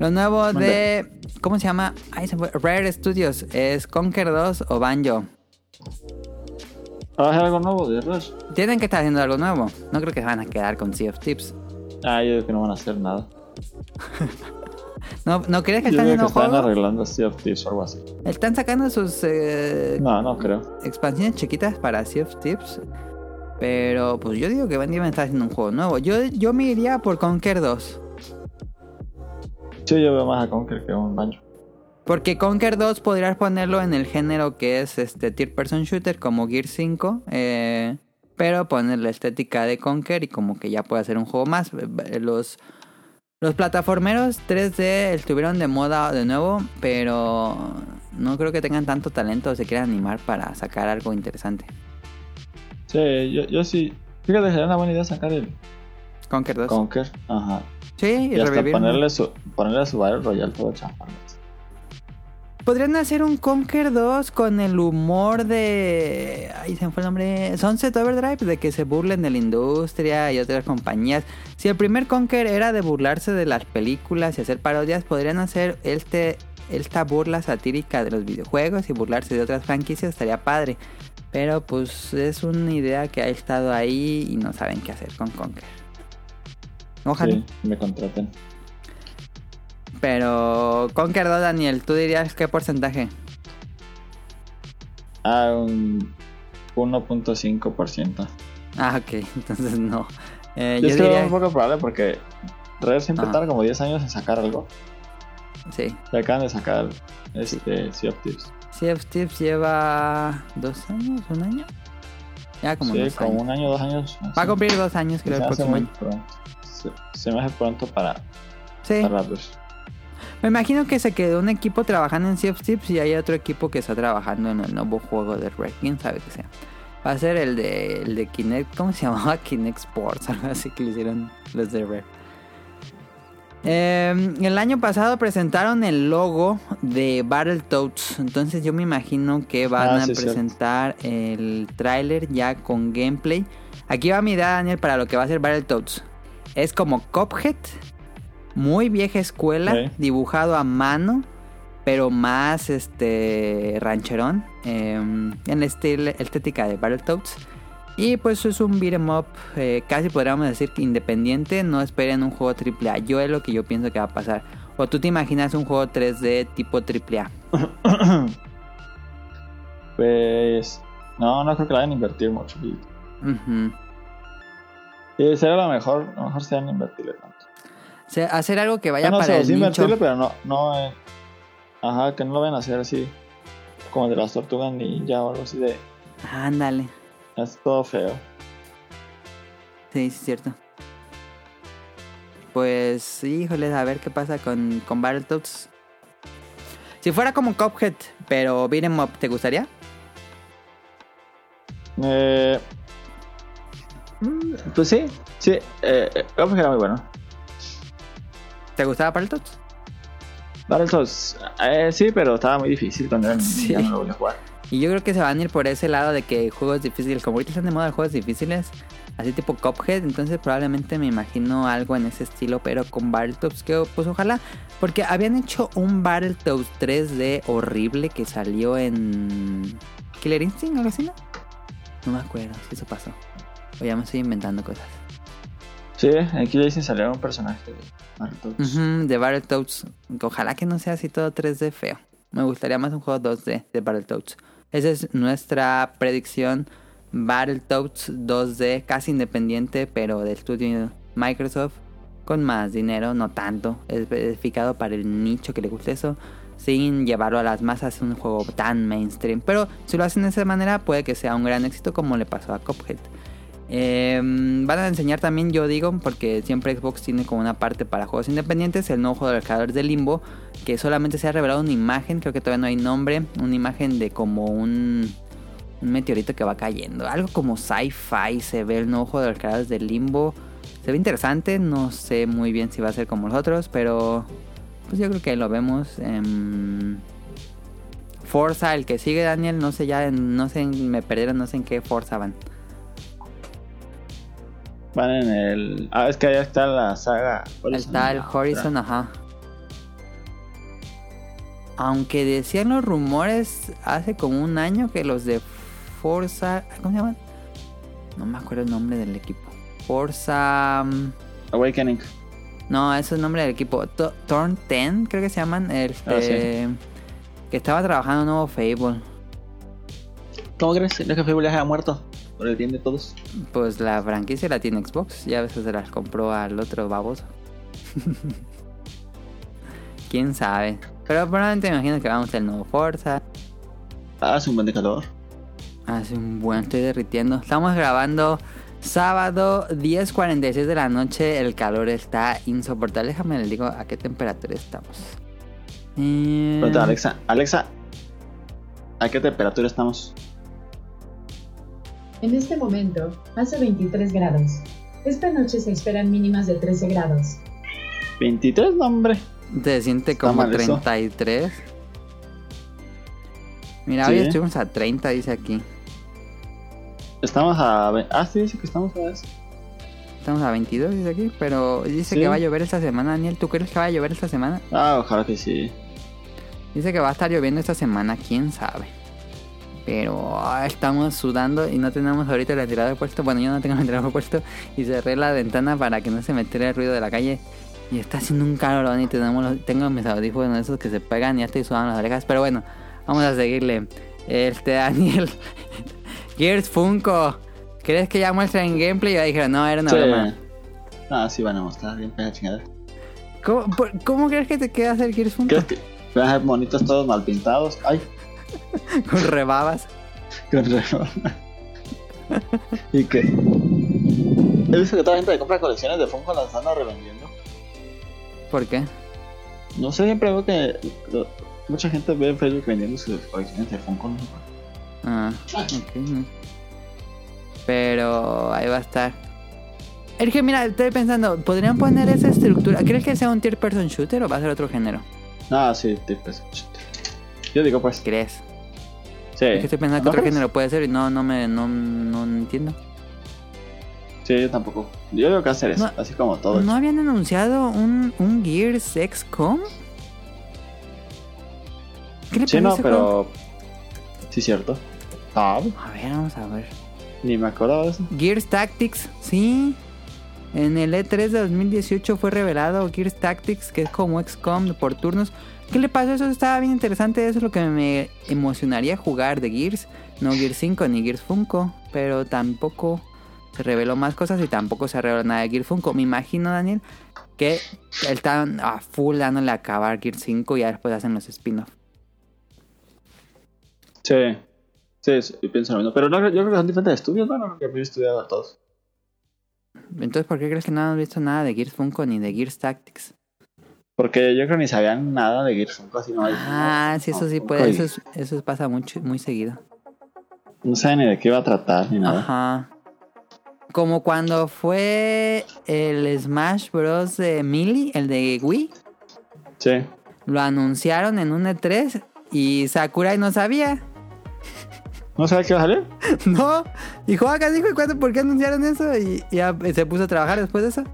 lo nuevo de... ¿Cómo se llama? Se fue. Rare Studios. ¿Es Conquer 2 o Banjo? ¿Va a hacer algo nuevo de? Tienen que estar haciendo algo nuevo. No creo que se van a quedar con Sea of Tips. Ah, yo digo que no van a hacer nada. ¿No, ¿no crees que Yo están que juego? arreglando Sea of Thieves o algo así. Están sacando sus eh, No, no creo. expansiones chiquitas para Sea of Tips. Pero pues yo digo que van a estar haciendo un juego nuevo. Yo, yo me iría por Conquer 2. Sí, yo veo más a Conquer que a un Banjo. Porque Conquer 2 podrías ponerlo en el género que es este Tier Person Shooter como Gear 5. eh, pero poner la estética de Conquer y como que ya puede hacer un juego más. Los, los plataformeros 3D estuvieron de moda de nuevo, pero no creo que tengan tanto talento o se quieran animar para sacar algo interesante. Sí, yo, yo sí. Fíjate, sería una buena idea sacar el Conquer 2. Conquer. Ajá. sí, y Y hasta ponerle su, ponerle su Battle Royale todo chafa. Podrían hacer un Conquer 2 con el humor de. Ahí se me fue el nombre. Sunset Overdrive, de que se burlen de la industria y otras compañías. Si el primer Conquer era de burlarse de las películas y hacer parodias, podrían hacer este, esta burla satírica de los videojuegos y burlarse de otras franquicias, estaría padre. Pero pues es una idea que ha estado ahí y no saben qué hacer con Conquer. Ojalá. Sí, me contraten. Pero Conquer 2, Daniel, ¿tú dirías qué porcentaje? Ah, un 1.5%. Ah, ok, entonces no. Eh, Yo yo es diría. un poco probable porque Rare siempre Ajá. tarda como 10 años en sacar algo. Sí. Y acaban de sacar este Sea of Thieves. Sea of Thieves lleva dos años, un año. Ya como sí, dos como años. un año, dos años. Va a cumplir dos años, Se creo, el me hace próximo año. Se, se me hace pronto para, Sí. para. Me imagino que se quedó un equipo trabajando en Sea of Thieves y hay otro equipo que está trabajando en el nuevo juego de Red. Quién sabe qué sea. Va a ser el de, el de Kinect. ¿Cómo se llamaba? Kinect Sports, algo así que le hicieron los de Red. Eh, el año pasado presentaron el logo de Battletoads. Entonces yo me imagino que van Ah, a sí, presentar el tráiler ya con gameplay. Aquí va mi idea, Daniel, para lo que va a ser Battletoads. Es como Cuphead, muy vieja escuela, dibujado a mano, pero más este rancherón, eh, en la estil- estética de Battletoads. Y pues es un beat'em up, eh, casi podríamos decir que independiente, no esperen un juego AAA. Yo es lo que yo pienso que va a pasar. O tú te imaginas un juego 3D tipo AAA. Pues. No, no creo que la vayan a invertir mucho. Y sería lo mejor. A lo mejor se van a. O sea, hacer algo que vaya no, para sé, el sí nicho. invertirle, pero no. no eh, ajá, que no lo vayan a hacer así. Como de las tortugas ninja o algo así de. Ándale. Es todo feo. Sí, sí, es cierto. Pues, híjoles, a ver qué pasa con, con Battletoads. Si fuera como Cuphead, pero beat'em up, ¿te gustaría? Eh, pues sí, sí. Eh, eh, Cuphead era muy bueno. ¿Te gustaba Battletoads? Battletoads, eh, sí, pero estaba muy difícil cuando era Sí. ya no lo voy a jugar. Y yo creo que se van a ir por ese lado de que juegos difíciles, como ahorita están de moda juegos difíciles, así tipo Cuphead, entonces probablemente me imagino algo en ese estilo, pero con Battletoads, que pues ojalá, porque habían hecho un Battletoads 3D horrible que salió en Killer Instinct, algo así, ¿no? No me acuerdo si eso pasó. O ya me estoy inventando cosas. Sí, aquí le dicen salió un personaje Battletoads. Ujú, de Battletoads. Ojalá que no sea así todo 3D feo. Me gustaría más un juego 2D de Battletoads. Esa es nuestra predicción. Battletoads 2D, casi independiente, pero del estudio Microsoft. Con más dinero, no tanto. Especificado para el nicho que le guste eso. Sin llevarlo a las masas, un juego tan mainstream. Pero si lo hacen de esa manera, puede que sea un gran éxito, como le pasó a Cuphead. Eh, van a enseñar también, yo digo, porque siempre Xbox tiene como una parte para juegos independientes, el nuevo juego de creadores de Limbo, que solamente se ha revelado una imagen, creo que todavía no hay nombre, una imagen de como un meteorito que va cayendo. Algo como sci-fi se ve el nuevo juego de los creadores del Limbo. Se ve interesante, no sé muy bien si va a ser como los otros, pero pues yo creo que lo vemos. en Forza, el que sigue Daniel, no sé ya, no sé, me perdieron, no sé en qué Forza van. Van en el... Ah, es que allá está la saga. Horizon. Está el Horizon, ajá. Aunque decían los rumores hace como un año que los de Forza... ¿Cómo se llaman? No me acuerdo el nombre del equipo. Forza... Mm, Awakening. No, ese es el nombre del equipo. Torn 10, creo que se llaman. Este, ah, Que estaba trabajando en un nuevo Fable. ¿Cómo crees? ¿No es que Fable ya ha muerto? ¿Por el bien de todos? Pues la franquicia la tiene Xbox. Ya a veces se las compró al otro baboso. Quién sabe. Pero probablemente me imagino que vamos al nuevo Forza. Hace un buen de calor. Hace un buen, estoy derritiendo. Estamos grabando Sábado 10.46 de la noche, el calor está insoportable. Déjame le digo a qué temperatura estamos. Eh... Alexa, Alexa, ¿a qué temperatura estamos? En este momento hace 23 grados. Esta noche se esperan mínimas de 13 grados. ¿23? No, hombre. ¿Te siente como 33? Mira, hoy estuvimos a 30, dice aquí. Estamos a. Ah, sí, dice que estamos a eso. Estamos a 22, dice aquí, pero dice que va a llover esta semana, Daniel. ¿Tú crees que va a llover esta semana? Ah, ojalá que sí. Dice que va a estar lloviendo esta semana, quién sabe. Pero ah, estamos sudando y no tenemos ahorita el ventilador puesto. Bueno, yo no tengo el ventilador puesto y cerré la ventana para que no se metiera el ruido de la calle. Y está haciendo un calor y tenemos tengo mis audífonos esos que se pegan y ya estoy sudando las orejas. Pero bueno, vamos a seguirle. Este Daniel Gears Funko. ¿Crees que ya muestran gameplay? Y ya dijeron, no, era una broma. Ah, sí van a mostrar, bien pega chingada. ¿Cómo, ¿Cómo, crees que te queda hacer Gears Funko? ¿Crees que van a ser bonitos todos mal pintados? Ay. Con rebabas. Con rebabas. ¿Y qué? He visto que toda la gente que compra colecciones de Funko las están revendiendo. ¿Por qué? No sé, siempre veo que mucha gente ve en Facebook vendiendo sus colecciones de Funko. ¿no? Ah, ok. Pero ahí va a estar. Es que mira, estoy pensando, ¿podrían poner esa estructura? ¿Crees que sea un tier person shooter o va a ser otro género? Ah, sí, tier person shooter. Yo digo pues. ¿Crees? Sí. Es que estoy pensando que otro género puede ser y no, no me no, no entiendo. Sí, yo tampoco. Yo digo que hacer eso, así como todo. ¿No habían anunciado un, un Gears XCOM? ¿Qué le sí, no, pero... Sí, cierto. A ver, vamos a ver. Ni me acuerdo de eso. Gears Tactics, sí. En el E3 de 2018 fue revelado Gears Tactics, que es como XCOM por turnos. ¿Qué le pasó? Eso estaba bien interesante. Eso es lo que me emocionaría jugar de Gears. No Gears 5 ni Gears Funko. Pero tampoco se reveló más cosas y tampoco se reveló nada de Gears Funko. Me imagino, Daniel, que están a full dándole a acabar Gears 5 y ya después hacen los spin-offs. Sí. Sí, sí, pienso lo mismo. Pero no, yo creo que son diferentes estudios, ¿no? Que he estudiado a todos. Entonces, ¿por qué crees que no han visto nada de Gears Funko ni de Gears Tactics? Porque yo creo que ni sabían nada de Gears así no hay. Ah, sí, eso sí puede, eso, eso pasa mucho, muy seguido. No saben ni de qué iba a tratar ni nada. Ajá. Como cuando fue el Smash Bros. de Melee, el de Wii. Sí. Lo anunciaron en un E3 y Sakurai no sabía. ¿No sabes qué va a salir? no. Y acá dijo, ¿y cuándo, por qué anunciaron eso? Y, ya se puso a trabajar después de eso.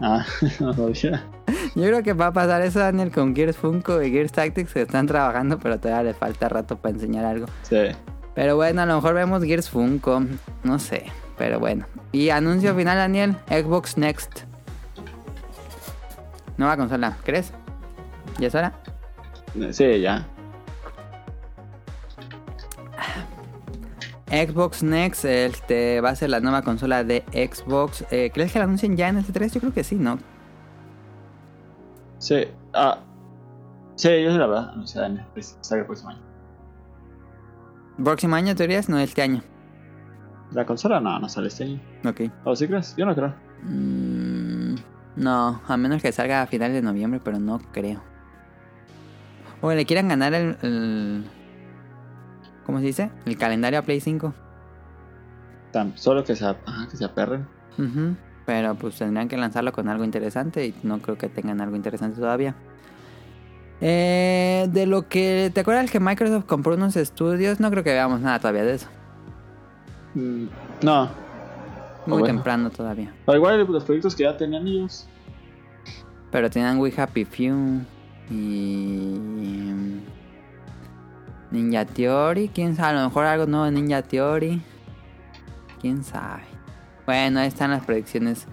Ah, no sabía. Yo creo que va a pasar eso, Daniel, con Gears Funko y Gears Tactics que están trabajando, pero todavía le falta rato para enseñar algo. Sí. Pero bueno, a lo mejor vemos Gears Funko. No sé, pero bueno. Y anuncio final, Daniel, Xbox Next. Nueva consola, ¿crees? ¿Ya es hora? Sí, ya. Xbox Next este, va a ser la nueva consola de Xbox. Eh, ¿Crees que la anuncien ya en este 3? Yo creo que sí, ¿no? Sí. Ah, sí, yo sé la verdad. Anunciada en el próximo año. ¿Próximo año, teorías? No, este año. ¿La consola? No, no sale este año. Ok. ¿O sí crees? Yo no creo. Mm, no, a menos que salga a finales de noviembre, pero no creo. O le quieran ganar el ¿cómo se dice? El calendario a Play 5. Tan- solo que se, ajá, que se aperren. Ujú, Pero pues tendrían que lanzarlo con algo interesante y no creo que tengan algo interesante todavía. Eh, de lo que... ¿Te acuerdas que Microsoft compró unos estudios? No creo que veamos nada todavía de eso. Mm, no. Muy bueno. temprano todavía. O igual los proyectos que ya tenían ellos. Pero tenían We Happy Few y... Ninja Theory, quién sabe, a lo mejor algo nuevo de Ninja Theory. Quién sabe. Bueno, ahí están las predicciones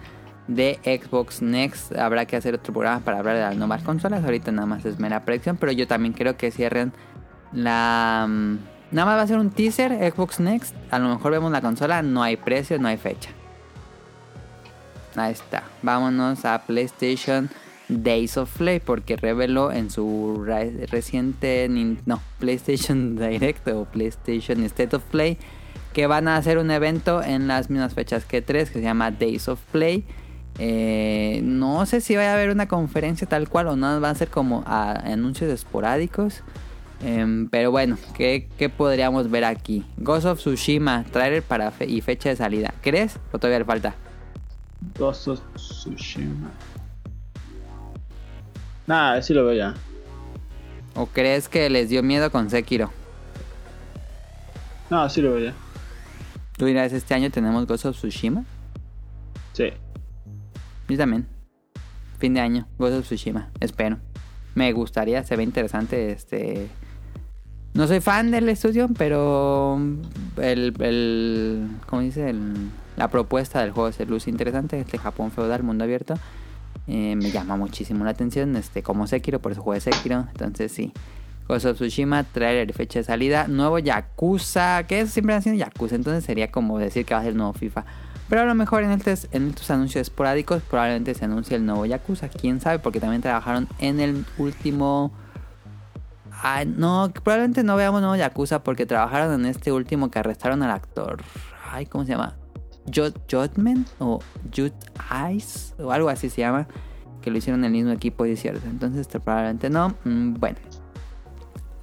de Xbox Next. Habrá que hacer otro programa para hablar de las nuevas consolas. Ahorita nada más es mera predicción, pero yo también creo que cierren la... mm, Nada más va a ser un teaser Xbox Next. A lo mejor vemos la consola, no hay precio, no hay fecha. Ahí está. Vámonos a PlayStation Days of Play porque reveló en su re- reciente no, PlayStation Direct o PlayStation State of Play que van a hacer un evento en las mismas fechas que 3 que se llama Days of Play. Eh, no sé si va a haber una conferencia tal cual o no, van a ser como anuncios esporádicos. Em, pero bueno, ¿qué, qué podríamos ver aquí? Ghost of Tsushima, trailer para y fecha de salida. ¿Crees? ¿O todavía le falta? Ghost of Tsushima. Nah, sí lo veo ya. ¿O crees que les dio miedo con Sekiro? No, sí lo veo ya. ¿Tú dirás este año tenemos Ghost of Tsushima? Sí. Yo también. Fin de año, Ghost of Tsushima. Espero. Me gustaría, se ve interesante este... No soy fan del estudio, pero el, el ¿cómo dice? El- la propuesta del juego se luce interesante. Este Japón feudal, mundo abierto. Eh, me llama muchísimo la atención. Este, como Sekiro, por eso jugué Sekiro. Entonces sí. Ghost of Tsushima, trailer y fecha de salida. Nuevo Yakuza, que siempre han sido Yakuza. Entonces sería como decir que va a ser el nuevo FIFA. Pero a lo mejor en estos, en estos anuncios esporádicos probablemente se anuncie el nuevo Yakuza. Quién sabe, porque también trabajaron en el último. Ay, no, probablemente no veamos nuevo Yakuza porque trabajaron en este último que arrestaron al actor. Ay, ¿cómo se llama? Jud Judgment o Jude Eyes o algo así se llama. Que lo hicieron en el mismo equipo y es cierto. Entonces probablemente no. Mm, bueno.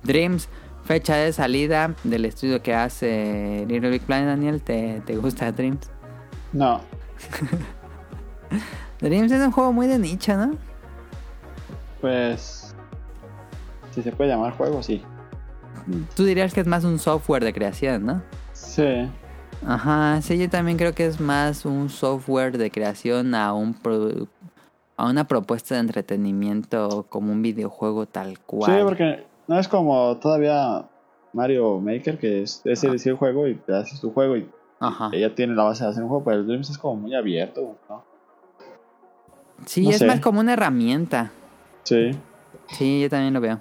Dreams, fecha de salida del estudio que hace Little Big Planet, Daniel. ¿Te, te gusta Dreams? No. Dreams es un juego muy de nicho, ¿no? Pues. Si se puede llamar juego, sí. Tú dirías que es más un software de creación, ¿no? Sí. Ajá, sí, yo también creo que es más un software de creación a un a una propuesta de entretenimiento como un videojuego tal cual. Sí, porque no es como todavía Mario Maker, que es, es decir juego y te haces tu juego y Ajá. ella tiene la base de hacer un juego, pero el Dreams es como muy abierto, ¿no? Sí, no es sé. más como una herramienta. Sí. Sí, yo también lo veo.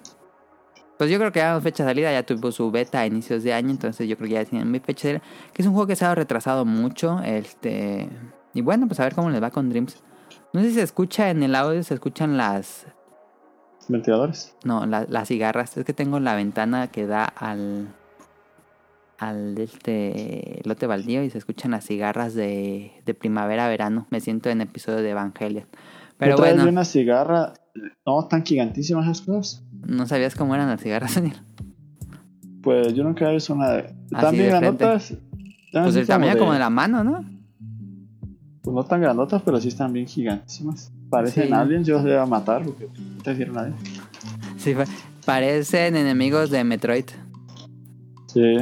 Pues yo creo que ya fecha de salida, ya tuvo su beta a inicios de año, entonces yo creo que ya tienen mi fecha de salida. Que es un juego que se ha retrasado mucho. Este. Y bueno, pues a ver cómo les va con Dreams. No sé si se escucha en el audio, se escuchan las. Ventiladores. No, la- las cigarras. Es que tengo la ventana que da al. Al de este lote baldío y se escuchan las cigarras de, de primavera-verano. Me siento en episodio de Evangelion. Pero bueno, una cigarra, no tan gigantísimas esas cosas. No sabías cómo eran las cigarras, Daniel. Pues yo nunca he visto una de. Así bien de Pues el tamaño como de la mano, ¿no? Pues no tan grandotas, pero sí están bien gigantísimas. Parecen Sí. aliens, yo los iba a matar porque no te hicieron nadie. Sí, pa- parecen enemigos de Metroid. Sí.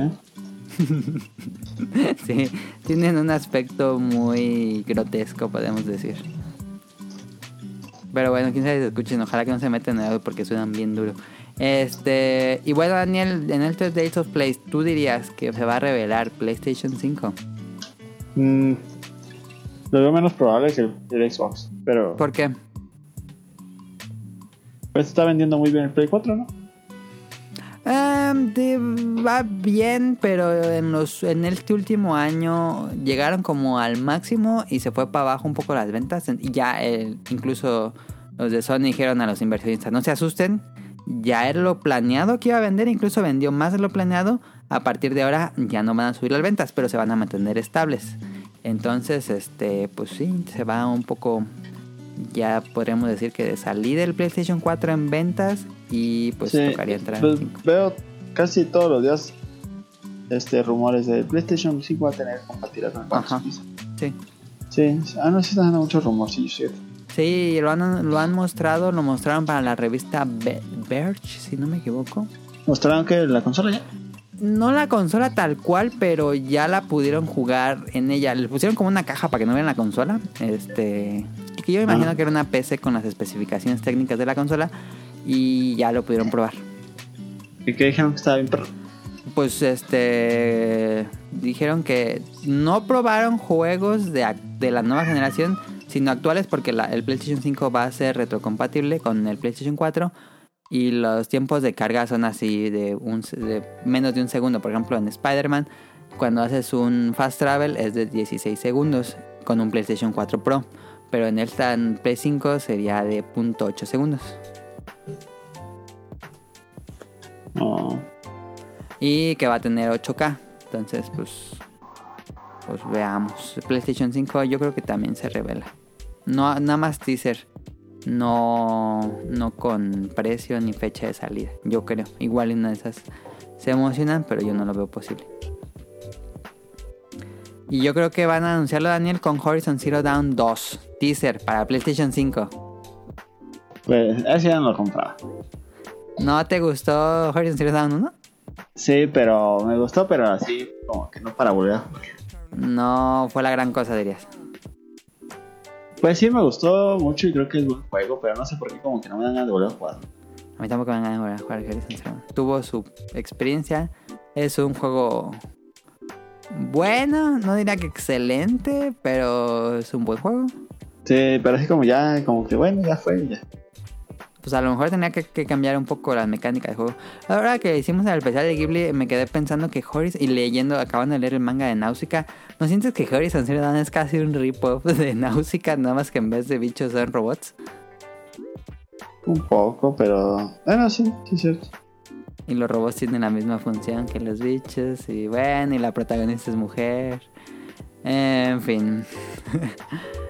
Sí, tienen un aspecto muy grotesco, podemos decir. Pero bueno, quién sabe si se escuchen, ojalá que no se metan en el audio porque suenan bien duro. Este, y bueno, Daniel, en estos Days of Play, ¿tú dirías que se va a revelar PlayStation 5? Mm, lo veo menos probable que el, el Xbox. Pero ¿Por qué? pues está vendiendo muy bien el Play 4, ¿no? Em, va bien, pero en los en este último año llegaron como al máximo y se fue para abajo un poco las ventas. Y ya el- incluso los de Sony dijeron a los inversionistas, no se asusten, ya era lo planeado que iba a vender, incluso vendió más de lo planeado. A partir de ahora ya no van a subir las ventas, pero se van a mantener estables. Entonces, este, pues sí, se va un poco ya podríamos decir que de salir del PlayStation 4 en ventas y pues Sí, tocaría entrar pues en 5. veo casi todos los días este rumores de PlayStation 5 va a tener compatibilidad con el Ajá. Sí. Sí, ah, no, sí están dando muchos rumores, ¿cierto? Sí, lo han, lo han mostrado, lo mostraron para la revista Be- Verge, si no me equivoco. ¿Mostraron que la consola ya? No la consola tal cual, pero ya la pudieron jugar en ella. Le pusieron como una caja para que no vean la consola. Este. Que yo imagino Ah. que era una PC con las especificaciones técnicas de la consola. Y ya lo pudieron probar. ¿Y que dijeron que estaba bien perro? Pues este. Dijeron que no probaron juegos de, de la nueva generación, sino actuales, porque la- el PlayStation 5 va a ser retrocompatible con el PlayStation 4. Y los tiempos de carga son así de, un, de menos de un segundo. Por ejemplo, en Spider-Man, cuando haces un fast travel es de 16 segundos con un PlayStation 4 Pro. Pero en el Play 5 sería de 0.8 segundos. No. Y que va a tener 8K. Entonces, pues. Pues veamos. PlayStation 5 yo creo que también se revela. No, nada más teaser. No, no con precio ni fecha de salida. Yo creo. Igual una de esas se emocionan, pero yo no lo veo posible. Y yo creo que van a anunciarlo, Daniel, con Horizon Zero Dawn 2. Teaser para PlayStation 5. Pues ese ya no lo compraba. ¿No te gustó Horizon Zero Dawn 1? Sí, pero me gustó, pero así como que no para volver a jugar. No fue la gran cosa, dirías. Pues sí, me gustó mucho y creo que es buen juego, pero no sé por qué como que no me dan ganas de volver a jugar. A mí tampoco me dan ganas de volver a jugar Horizon Zero Dawn. Tuvo su experiencia. Es un juego bueno, no diría que excelente, pero es un buen juego. Sí, pero así como ya, como que bueno, ya fue, ya. Pues a lo mejor tenía que, que cambiar un poco la mecánica del juego. Ahora que hicimos el especial de Ghibli, me quedé pensando que Horizon, y leyendo, acabando de leer el manga de Náusica, ¿no sientes que Horizon Zero Dawn es casi un rip-off de Náusica, nada más que en vez de bichos son robots? Un poco, pero... Bueno, sí, sí, es cierto. Y los robots tienen la misma función que los bichos. Y bueno, y la protagonista es mujer. En fin.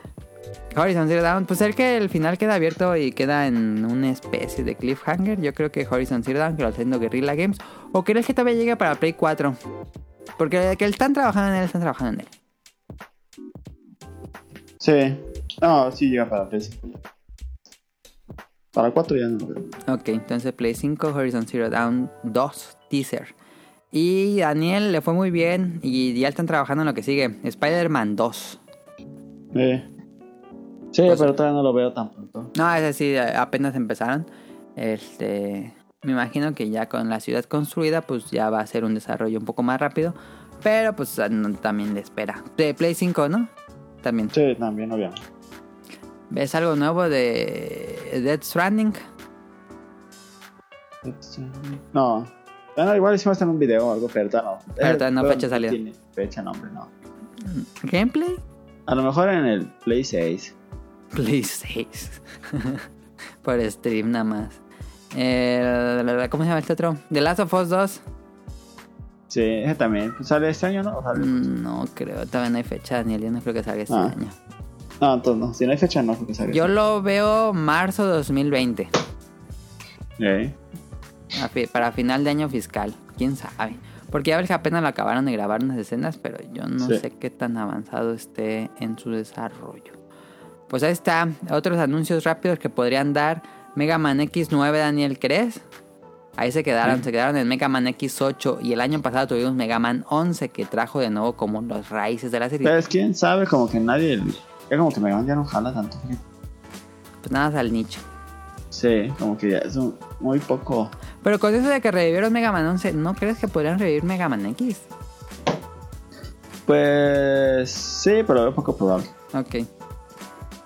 Horizon Zero Dawn. Pues el que el final queda abierto y queda en una especie de cliffhanger. Yo creo que Horizon Zero Dawn, que lo está haciendo Guerrilla Games. ¿O crees que todavía llega para Play 4? Porque que están trabajando en él, están trabajando en él. Sí. No, sí llega para Play 5 ya. Para 4 ya no. Ok, entonces Play 5, Horizon Zero Dawn 2, teaser. Y Daniel le fue muy bien y ya están trabajando en lo que sigue. Spider-Man 2. Eh. Sí, Pues- pero todavía no lo veo tan pronto. No, es así, apenas empezaron. Este, me imagino que ya con la ciudad construida, pues ya va a ser un desarrollo un poco más rápido. Pero pues ah, también le espera. De Play 5, ¿no? También. Sí, también, obviamente. ¿Ves algo nuevo de Dead Stranding? No. Bueno, igual hicimos en un video o algo, pero no. Pero no, fecha salida. Tiene fecha, nombre, no. ¿Gameplay? A lo mejor en el Play 6. Play 6. Por stream nada más. Eh, ¿Cómo se llama este otro? The Last of Us 2. Sí, ese también. Sale este año, ¿no? ¿O sale? Mm, No creo, todavía no hay fecha, Daniel. Yo no creo que salga este Ah. año. No, entonces no. Si no hay fecha, no creo que salga. Yo lo veo marzo 2020. Eh. Para final de año fiscal. ¿Quién sabe? Porque ya ves que apenas lo acabaron de grabar unas escenas, pero yo no Sí. sé qué tan avanzado esté en su desarrollo. Pues ahí está. Otros anuncios rápidos que podrían dar. Mega Man X9, Daniel, ¿crees? Ahí se quedaron, Sí. se quedaron en Mega Man X8 y el año pasado tuvimos Mega Man 11 que trajo de nuevo como los raíces de la serie. Pero es quién sabe, como que nadie. Ya como que Mega Man ya no jala tanto. Pues nada más al nicho. Sí, como que ya es un- muy poco. Pero con eso de que revivieron Mega Man 11, ¿no crees que podrían revivir Mega Man X? Pues sí, pero es poco probable. Ok.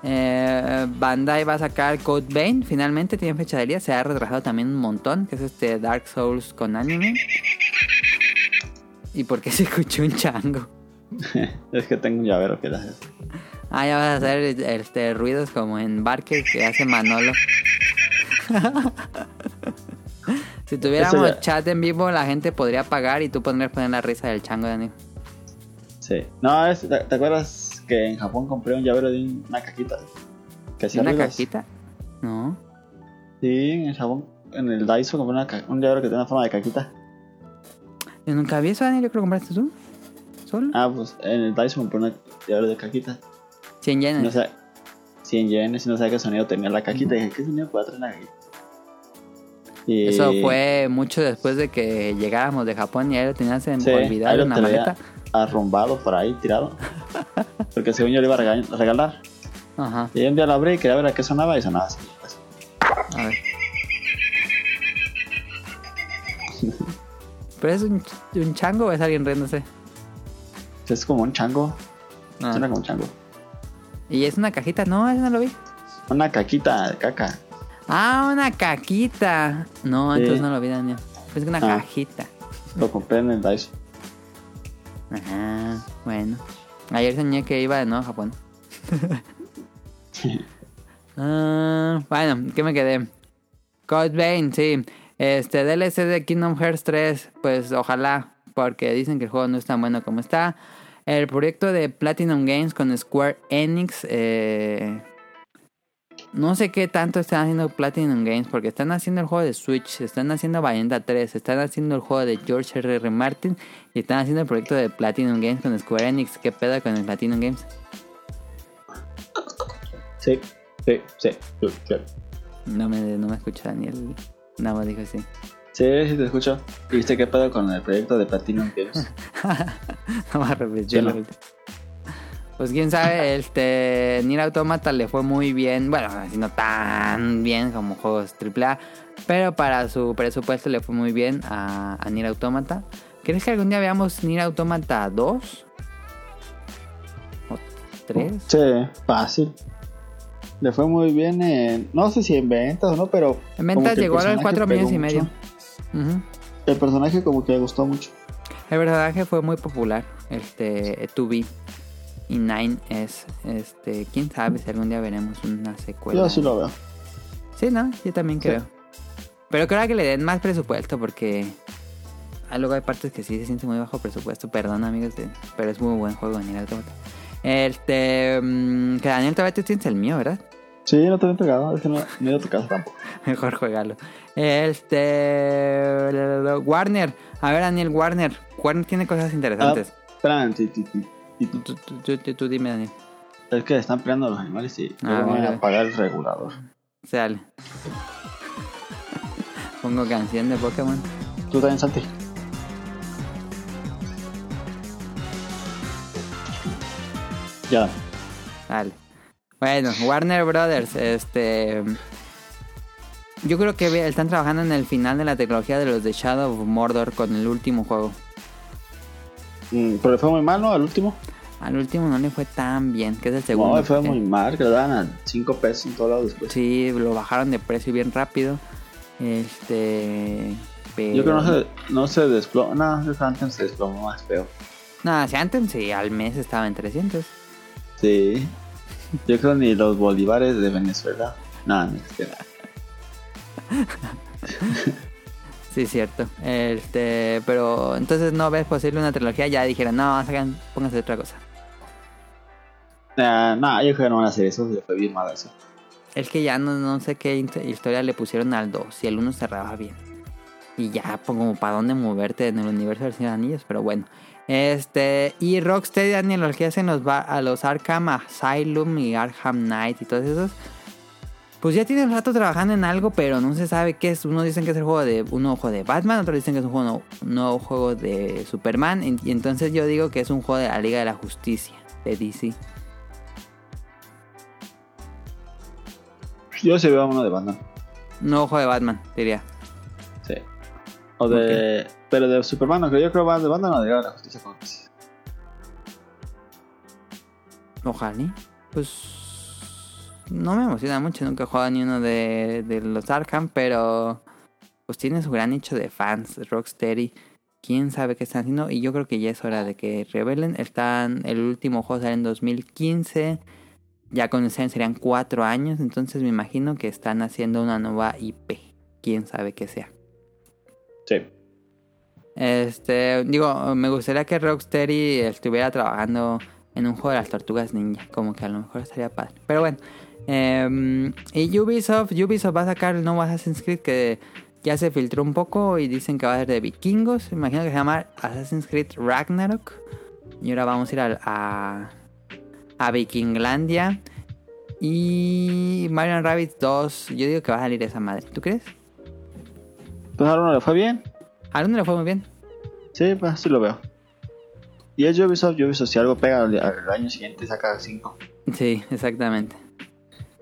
Eh, Bandai va a sacar Code Vein. Finalmente tiene fecha de día. Se ha retrasado también un montón. Que es este Dark Souls con anime. ¿Y por qué se escuchó un chango? es que tengo un llavero que da eso. Ah, ya vas a hacer este, ruidos como en Barker que hace Manolo. si tuviéramos ya- chat en vivo, la gente podría pagar y tú podrías poner la risa del chango, Dani. Sí. No, es, ¿te, te acuerdas que en Japón compré un llavero de una caquita? Que hacía ¿Una ruidos? cajita? No. Sí, en Japón, en el Daiso compré una un llavero que tiene una forma de caquita. Yo nunca vi eso, Daniel. Yo creo que compraste tú. ¿Solo? Ah, pues en el Dyson compré una llave de caquita. 100 yenes. No sé, 100 yenes y no sabía qué sonido tenía la caquita. Y dije, ¿qué sonido puede traer la caquita? Y... Eso fue mucho después de que llegáramos de Japón y ahí lo tenías en Sí, olvidado en la maleta. Arrumbado por ahí, tirado. Porque según yo le iba a rega- regalar. Ajá. Y un día lo abrí y quería ver a qué sonaba y sonaba así. A ver. ¿Pero es un, un chango o es alguien riéndose? Es como un chango. Ah. Suena como un chango. ¿Y es una cajita? No, ese no lo vi. Una caquita de caca. Ah, una caquita. No, Sí. entonces no lo vi, Daniel. Es una Ah. cajita. Lo compré en el Dyson. Ajá, bueno. Ayer soñé que iba de nuevo a Japón. Ah, bueno, ¿qué me quedé? Code Vein, sí. Este DLC de Kingdom Hearts 3, pues ojalá, porque dicen que el juego no es tan bueno como está. El proyecto de Platinum Games con Square Enix, eh, no sé qué tanto están haciendo Platinum Games, porque están haciendo el juego de Switch, están haciendo Bayonetta 3, están haciendo el juego de George R. R. Martin y están haciendo el proyecto de Platinum Games con Square Enix. ¿Qué pedo con el Platinum Games? Sí, sí, sí. sí, sí. No me, no me escucha Daniel. Nada más dijo así. Sí, sí te escucho. ¿Y viste qué pedo con el proyecto de Platinum Games? no a repetir. Sí, no. Pues quién sabe, este Nier Automata le fue muy bien, bueno, así no tan bien como juegos AAA, pero para su presupuesto le fue muy bien a, a Nier Automata. ¿Crees que algún día veamos Nier Automata 2? ¿O 3? Sí, fácil. Le fue muy bien en... No sé si en ventas o no, pero... En ventas llegó a los personaje 4 pegó millones y medio. El personaje como que le gustó mucho. El personaje fue muy popular, este 2B y 9 es, este, quién sabe si algún día veremos una secuela. Yo sí lo veo. Sí, ¿no? Yo también Sí. creo. Pero creo que le den más presupuesto porque luego hay partes que sí se siente muy bajo presupuesto. Perdón, amigos, de- pero es muy buen juego Nier Automata. Este, mm, que Daniel todavía tú tienes el mío, ¿verdad? Sí, no te lo he entregado. Es que no, no he ido a tu casa tampoco. Mejor juegalo. Este, Warner, a ver Daniel Warner, Warner tiene cosas interesantes. Espérame, sí, sí, sí. Y tú- Tú, tú- tú- tú- tú dime Daniel. Es que están peleando los animales y Ah, van a apagar el regulador. Sale. Pongo canción de Pokémon. Tú también, Santi. Ya. Vale. Bueno, Warner Brothers, este. Yo creo que están trabajando en el final de la tecnología de los de Shadow of Mordor con el último juego. Mm, Pero le fue muy mal, ¿no? Al último. Al último no le fue tan bien, que es el segundo. No, le fue muy mal. Que le daban a 5 pesos en todos lados después. Sí, lo bajaron de precio bien rápido. Este. Pero... Yo creo que no se, no se desplomó. No, antes se desplomó más feo. No, si antes sí, al mes estaba en 300. Sí. Yo creo ni los bolívares de Venezuela. Nada, no espera. Sí, cierto. Este, pero entonces no ves posible una trilogía. Ya dijeron, no, sacan, pónganse otra cosa. Ah, no, yo creo que no van a hacer eso. Le fue bien mal eso. Es que ya no, no sé qué historia le pusieron al 2. Si el 1 cerraba bien. Y ya, pues, como para dónde moverte en el universo de los Anillos. Pero bueno. Este. Y Rocksteady, Daniel, los que hacen los, a los Arkham Asylum y Arkham Knight y todos esos. Pues ya tienen rato trabajando en algo, pero no se sabe qué es. Unos dicen que es el juego de un nuevo juego de Batman, otros dicen que es un, juego, un nuevo juego de Superman. Y y entonces yo digo que es un juego de la Liga de la Justicia de DC. Yo sí veo uno de Batman. Un nuevo juego de Batman, diría. Sí. O de. Pero de Superman, no, que yo creo va de Batman o de la Justicia con Ojalá. Pues no me emociona mucho, nunca he jugado ni uno de, de los Arkham, pero pues tiene su gran nicho de fans, Rocksteady. Quién sabe qué están haciendo y yo creo que ya es hora de que revelen. Están, el último juego sale en 2015, ya con ese año serían cuatro años, entonces me imagino que están haciendo una nueva IP. Quién sabe qué sea. Sí. Este, digo, me gustaría que Rocksteady estuviera trabajando en un juego de las tortugas ninja. Como que a lo mejor estaría padre. Pero bueno. em, y Ubisoft, Ubisoft va a sacar el nuevo Assassin's Creed que ya se filtró un poco y dicen que va a ser de vikingos. Imagino que se llama Assassin's Creed Ragnarok. Y ahora vamos a ir a, a, a Vikinglandia. Y Mario Rabbit 2, yo digo que va a salir esa madre. ¿Tú crees? Pues ahora no le fue bien. A uno le fue muy bien. Sí, pues así lo veo. Y es Ubisoft, Ubisoft, si algo pega al, al año siguiente saca 5. Sí, exactamente.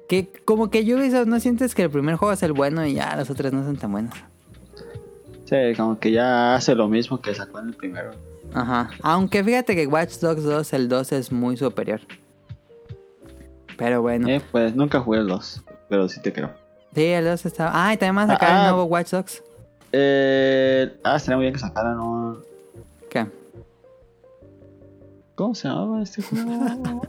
Que como que Ubisoft no sientes que el primer juego es el bueno y ya los otros no son tan buenos. Sí, como que ya hace lo mismo que sacó en el primero. Ajá. Aunque fíjate que Watch Dogs 2, el 2 es muy superior. Pero bueno. Eh, pues nunca jugué el 2, pero sí te creo. Sí, el 2 está... Ah, y también van a sacar Ah, el nuevo Watch Dogs. Eh, ah, estaría muy bien que sacaran un... ¿Qué? ¿Cómo se llamaba este juego?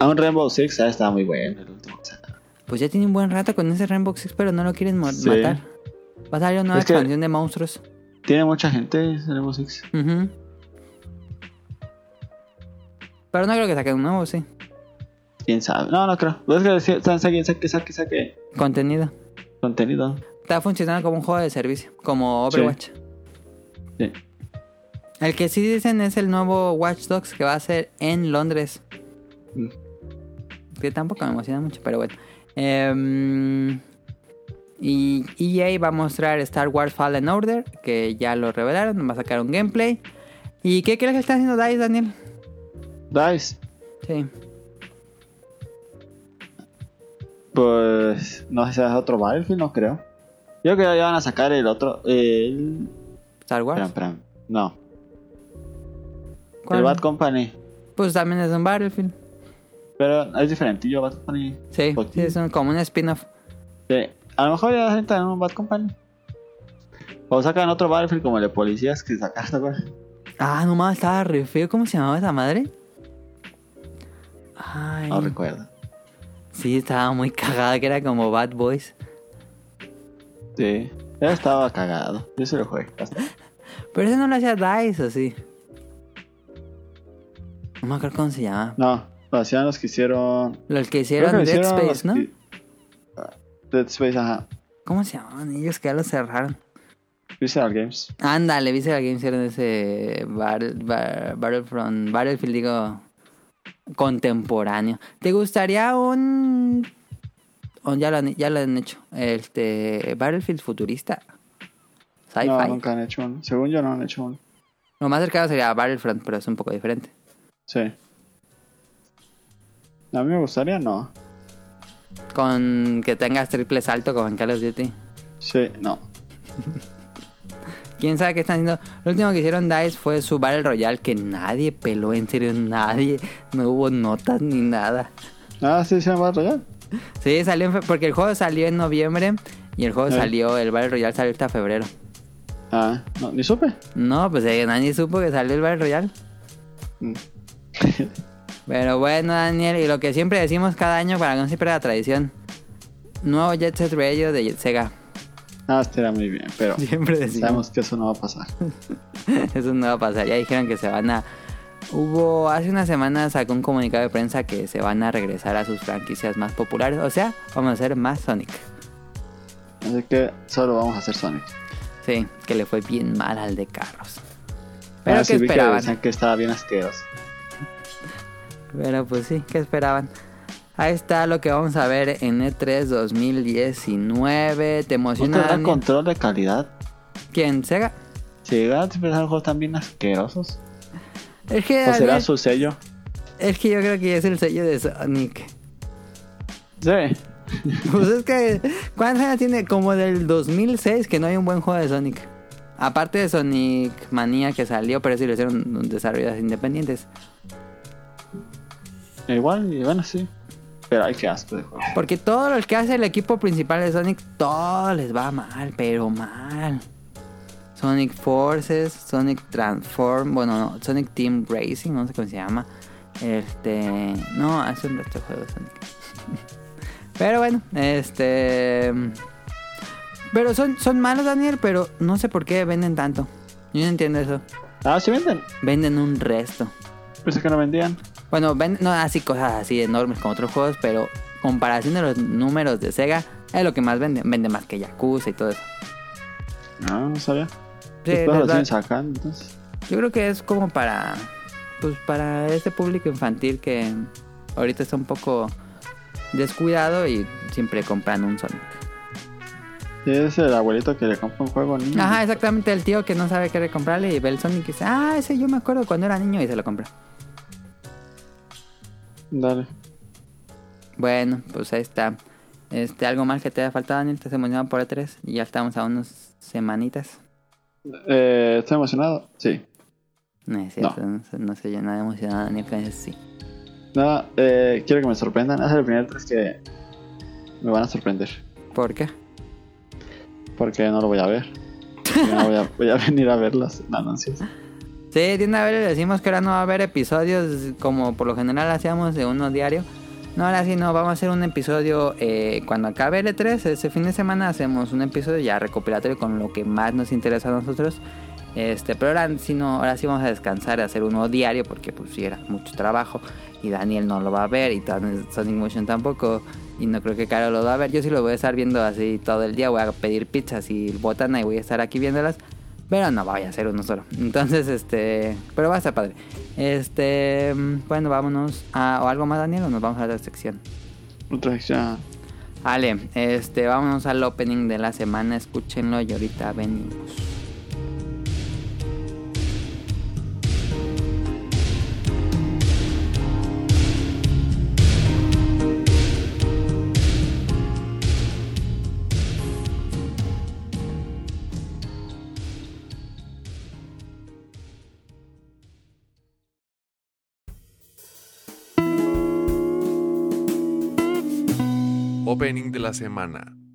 a un Rainbow Six, ah, estaba muy bueno el último. Pues ya tiene un buen rato con ese Rainbow Six, pero no lo quieren Sí. matar. Va a salir una nueva Es expansión de monstruos. Tiene mucha gente el Rainbow Six. Pero no creo que saquen un nuevo, sí. ¿Quién sabe? No, no creo. Es que saque, saque, saque Contenido. contenido. Está funcionando como un juego de servicio, como Overwatch. Sí. El que sí dicen es el nuevo Watch Dogs que va a ser en Londres. Mm. Que tampoco me emociona mucho, pero bueno. Em, y EA va a mostrar Star Wars Fallen Order, que ya lo revelaron, va a sacar un gameplay. ¿Y qué crees que está haciendo DICE, Daniel? Dice. Sí. Pues no sé si es otro Battlefield, no creo. Yo creo que ya van a sacar el otro. El. Star Wars. Espera, espera. No, ¿Cuál? el Bad Company. Pues también es un Battlefield. Pero es diferentillo, Bad Company. Sí, es un- como un spin-off. Sí. A lo mejor ya gente en un Bad Company. O sacan otro Battlefield como el de policías que sacaron, ¿te acuerdas? Ah, nomás estaba re feo. ¿Cómo se llamaba esa madre? Ay. No recuerdo. Sí, estaba muy cagada, que era como Bad Boys. Sí. Ya estaba cagado. Yo se lo jugué. Pero ese no lo hacía DICE, ¿o sí? No me acuerdo cómo se llama. No, lo hacían los que hicieron. Los que hicieron que Dead hicieron Space, ¿no? que- Ah, Dead Space, ajá. ¿Cómo se llamaban ellos que ya lo cerraron? Visceral Games. Ándale, viste que alguien hicieron ese Battle, Ba- Battlefront, Battlefield, digo, contemporáneo. ¿Te gustaría un... o ya, lo han, ya lo han hecho, este, Battlefield futurista? Sci-fi. No, nunca han hecho uno. Según yo, no han hecho uno. Lo más cercano sería Battlefront, pero es un poco diferente. Sí. A mí me gustaría, no. Con que tengas triple salto como en Call of Duty. Sí, no. ¿Quién sabe qué están haciendo? Lo último que hicieron DICE fue su Battle Royale que nadie peló, en serio, nadie. No hubo notas ni nada. Ah, sí, se llama Royal. Sí, salió en fe- porque el juego salió en noviembre y el juego salió, el Battle Royale salió hasta febrero. Ah, no, ni supe. No, pues eh, nadie supo que salió el Battle Royale. Mm. Pero bueno, Daniel, y lo que siempre decimos cada año para que no se pierda la tradición. Nuevo Jet Set Radio de Sega. Ah, estaría muy bien, pero Siempre decimos. sabemos que eso no va a pasar. Eso no va a pasar. Ya dijeron que se van a. Hubo hace unas semanas sacó un comunicado de prensa que se van a regresar a sus franquicias más populares. O sea, vamos a hacer más Sonic. Así que solo vamos a hacer Sonic. Sí, que le fue bien mal al de carros. Pero Ah, ¿qué sí, vi que esperaban? decían que estaba bien asqueroso. Pero pues sí, ¿qué esperaban? Ahí está lo que vamos a ver en E E3 2019. ¿Te ¿No emociona? Daniel? control de calidad? ¿Quién? ¿Sega? Si llegaran a empezar juegos tan bien asquerosos. Es que, ¿O será su sello? es que yo creo que es el sello de Sonic. Sí. Pues es que, ¿cuántos años tiene? Como del 2006 que no hay un buen juego de Sonic. Aparte de Sonic Manía que salió, pero sí lo hicieron desarrolladores independientes. Igual, y bueno, sí. Pero hay que juego. Porque todo lo que hace el equipo principal de Sonic, todo les va mal, pero mal. Sonic Forces, Sonic Transform, bueno, no, Sonic Team Racing, no sé cómo se llama. Este, no, es un otro juego de Sonic. pero bueno, este, pero son, son malos, Daniel, pero no sé por qué venden tanto. Yo no entiendo eso. Ah, sí venden. Venden un resto. Pensé que no vendían. Bueno, ven, no así cosas así enormes como otros juegos, pero comparación de los números de Sega, Es lo que más vende. Vende más que Yakuza y todo eso. No, no sabía. Sí, Después lo siguen sacando, entonces. Yo creo que es como para. Pues para este público infantil que ahorita está un poco descuidado y siempre compran un Sonic. Es el abuelito que le compra un juego a niños. Ajá, exactamente. El tío que no sabe qué comprarle y ve el Sonic y dice, ah, ese yo me acuerdo cuando era niño y se lo compra. Dale. Bueno, pues ahí está. Este, algo más que te haya faltado, Daniel. ¿Estás emocionado por E3? Y ya estamos a unas semanitas. Eh, ¿Estoy emocionado? Sí. No es cierto, no, no yo nada emocionado, con eso sí. No, eh, quiero que me sorprendan. Es el primer 3 que me van a sorprender. ¿Por qué? Porque no lo voy a ver. No voy, a, voy a venir a ver los anuncios. Sí, una vez le decimos que ahora no va a haber episodios como por lo general hacíamos de uno diario. No, ahora sí no, vamos a hacer un episodio eh, cuando acabe el E3, ese fin de semana hacemos un episodio ya recopilatorio con lo que más nos interesa a nosotros. Este, pero ahora sí, no, ahora sí vamos a descansar y hacer uno diario porque pues sí era mucho trabajo y Daniel no lo va a ver y Sonic Motion tampoco y no creo que Caro lo va a ver. Yo sí lo voy a estar viendo así todo el día, voy a pedir pizzas y botana y voy a estar aquí viéndolas. Pero no vaya a ser uno solo. Entonces, este. Pero va a estar padre. Este. Bueno, vámonos a. ¿O algo más, Daniel? ¿O nos vamos a la sección? Otra sección. Vale, este. Vámonos al opening de la semana. Escúchenlo y ahorita venimos. opening de la semana.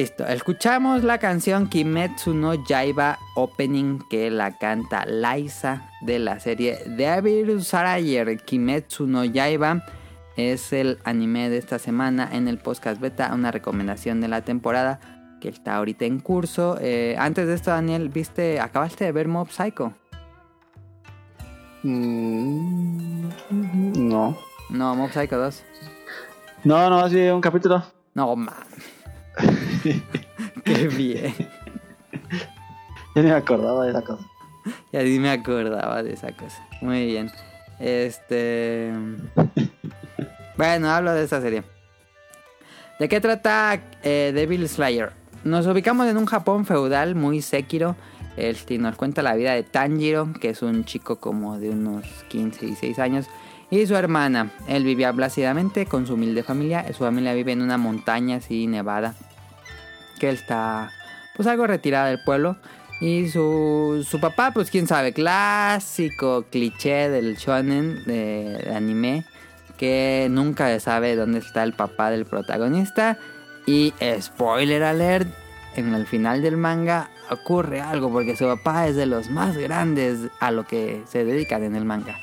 Listo, escuchamos la canción Kimetsu no Yaiba Opening que la canta Liza de la serie Devil Sarayer. Kimetsu no Yaiba es el anime de esta semana en el podcast beta, una recomendación de la temporada que está ahorita en curso. Eh, antes de esto, Daniel, ¿viste, acabaste de ver Mob Psycho? Mm, no. No, Mob Psycho 2. No, no, así un capítulo. No, man. Qué bien. Ya ni me acordaba de esa cosa. Ya ni me acordaba de esa cosa. Muy bien. Este. Bueno, hablo de esta serie. ¿De qué trata eh, Devil Slayer? Nos ubicamos en un Japón feudal muy séquiro. Este, nos cuenta la vida de Tanjiro, que es un chico como de unos 15 y 16 años, y su hermana. Él vivía plácidamente con su humilde familia. Su familia vive en una montaña así nevada, que él está pues algo retirada del pueblo. Y su, su papá, pues quién sabe, clásico cliché del shonen de, de anime, que nunca sabe dónde está el papá del protagonista. Y spoiler alert, en el final del manga ocurre algo porque su papá es de los más grandes a lo que se dedican en el manga.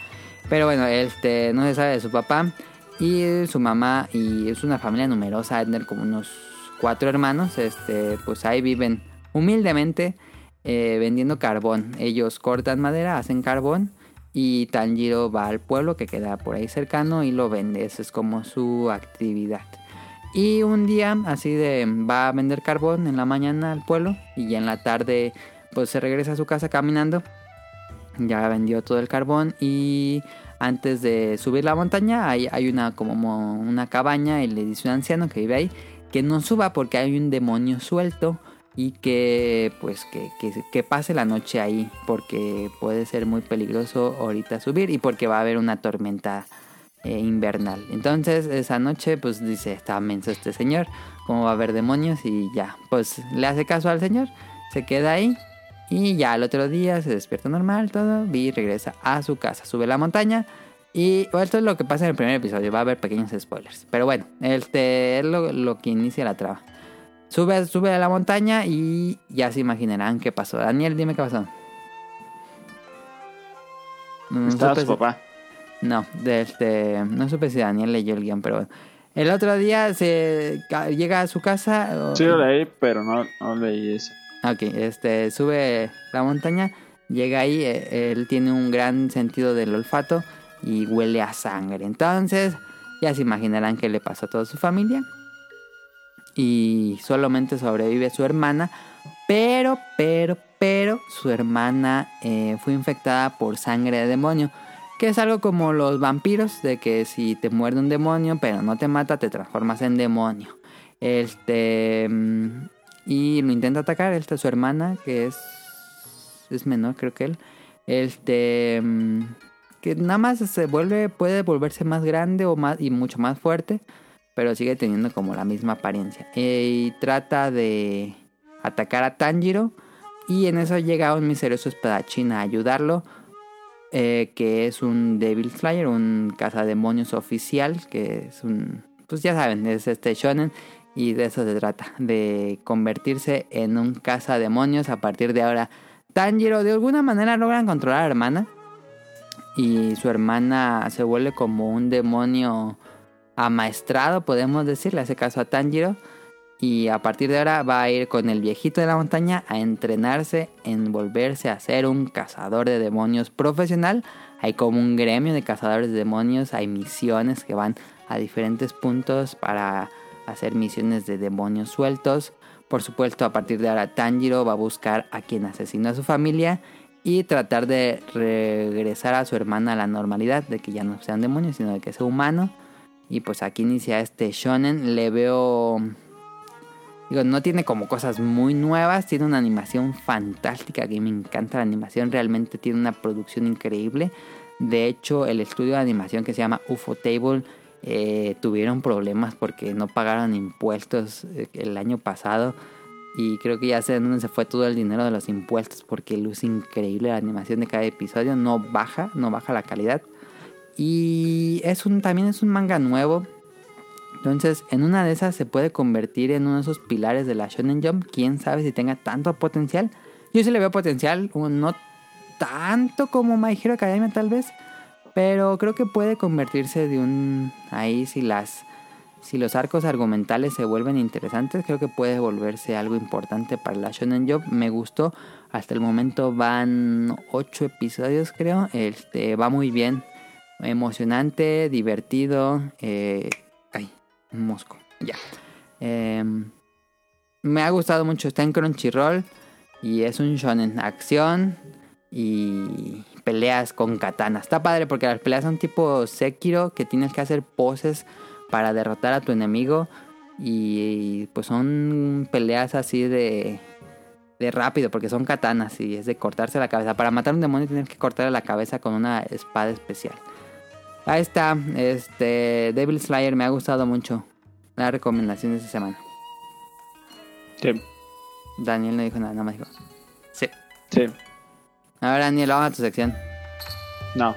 Pero bueno, este no se sabe de su papá y su mamá y es una familia numerosa, tener como unos cuatro hermanos, este pues ahí viven humildemente eh, vendiendo carbón. Ellos cortan madera, hacen carbón y Tanjiro va al pueblo que queda por ahí cercano y lo vende. Esa es como su actividad. Y un día así de va a vender carbón en la mañana al pueblo y ya en la tarde pues se regresa a su casa caminando. Ya vendió todo el carbón y antes de subir la montaña hay, hay una como una cabaña y le dice un anciano que vive ahí que no suba porque hay un demonio suelto y que pues que, que, que pase la noche ahí porque puede ser muy peligroso ahorita subir y porque va a haber una tormenta eh, invernal. Entonces esa noche pues dice, está menso este señor, cómo va a haber demonios y ya, pues le hace caso al señor, se queda ahí y ya el otro día se despierta normal todo y regresa a su casa, sube la montaña y bueno, esto es lo que pasa en el primer episodio, va a haber pequeños spoilers, pero bueno, este es lo, lo que inicia la trama. Sube, sube a la montaña y ya se imaginarán qué pasó. Daniel, dime qué pasó. No, Estaba si- papá. no, de este, no supe si Daniel leyó el guion, pero bueno. El otro día se llega a su casa. Sí lo leí, pero no, no leí eso. Ok, este, sube la montaña, llega ahí, eh, él tiene un gran sentido del olfato y huele a sangre. Entonces, ya se imaginarán qué le pasó a toda su familia. Y solamente sobrevive su hermana, pero, pero, pero, su hermana eh, fue infectada por sangre de demonio. Que es algo como los vampiros, de que si te muerde un demonio, pero no te mata, te transformas en demonio. Este. Y lo intenta atacar. Esta es su hermana, que es. Es menor, creo que él. Este. mm, Que nada más se vuelve. Puede volverse más grande o más. Y mucho más fuerte. Pero sigue teniendo como la misma apariencia. Y trata de atacar a Tanjiro. Y en eso llega un misterioso espadachín a ayudarlo. eh, que es un Devil Slayer, un cazademonios oficial. Que es un. Pues ya saben, es este shonen. Y de eso se trata, de convertirse en un cazademonios a partir de ahora. Tanjiro de alguna manera logran controlar a la hermana. Y su hermana se vuelve como un demonio amaestrado, podemos decir. Le hace caso a Tanjiro. Y a partir de ahora va a ir con el viejito de la montaña a entrenarse en volverse a ser un cazador de demonios profesional. Hay como un gremio de cazadores de demonios. Hay misiones que van a diferentes puntos para hacer misiones de demonios sueltos. Por supuesto, a partir de ahora Tanjiro va a buscar a quien asesinó a su familia y tratar de regresar a su hermana a la normalidad, de que ya no sea un demonio, sino de que sea humano. Y pues aquí inicia este shonen. Le veo... Digo, no tiene como cosas muy nuevas, tiene una animación fantástica, que me encanta la animación, realmente tiene una producción increíble. De hecho, el estudio de animación que se llama UFO Table eh, tuvieron problemas porque no pagaron impuestos eh, el año pasado. Y creo que ya sé dónde se fue todo el dinero de los impuestos porque luce increíble la animación de cada episodio. No baja, no baja la calidad. Y es un, también es un manga nuevo. Entonces, en una de esas se puede convertir en uno de esos pilares de la Shonen Jump. Quién sabe si tenga tanto potencial. Yo sí le veo potencial, no tanto como My Hero Academia tal vez, pero creo que puede convertirse de un ahí si las si los arcos argumentales se vuelven interesantes, creo que puede volverse algo importante para la Shonen Jump. Me gustó. Hasta el momento van 8 episodios, creo. Este va muy bien. Emocionante, divertido. eh, ay, un mosco. Ya. Em, me ha gustado mucho. Está en Crunchyroll. Y es un shonen. Acción y peleas con katana. Está padre porque las peleas son tipo Sekiro. Que tienes que hacer poses para derrotar a tu enemigo. Y pues son peleas así de, de rápido, porque son katanas y es de cortarse la cabeza. Para matar a un demonio tienes que cortarle la cabeza con una espada especial. Ahí está, este Devil Slayer me ha gustado mucho. La recomendación de esta semana. Sí. Daniel no dijo nada, nada más dijo. Sí. Sí. A ver, Daniel, vamos a tu sección. No.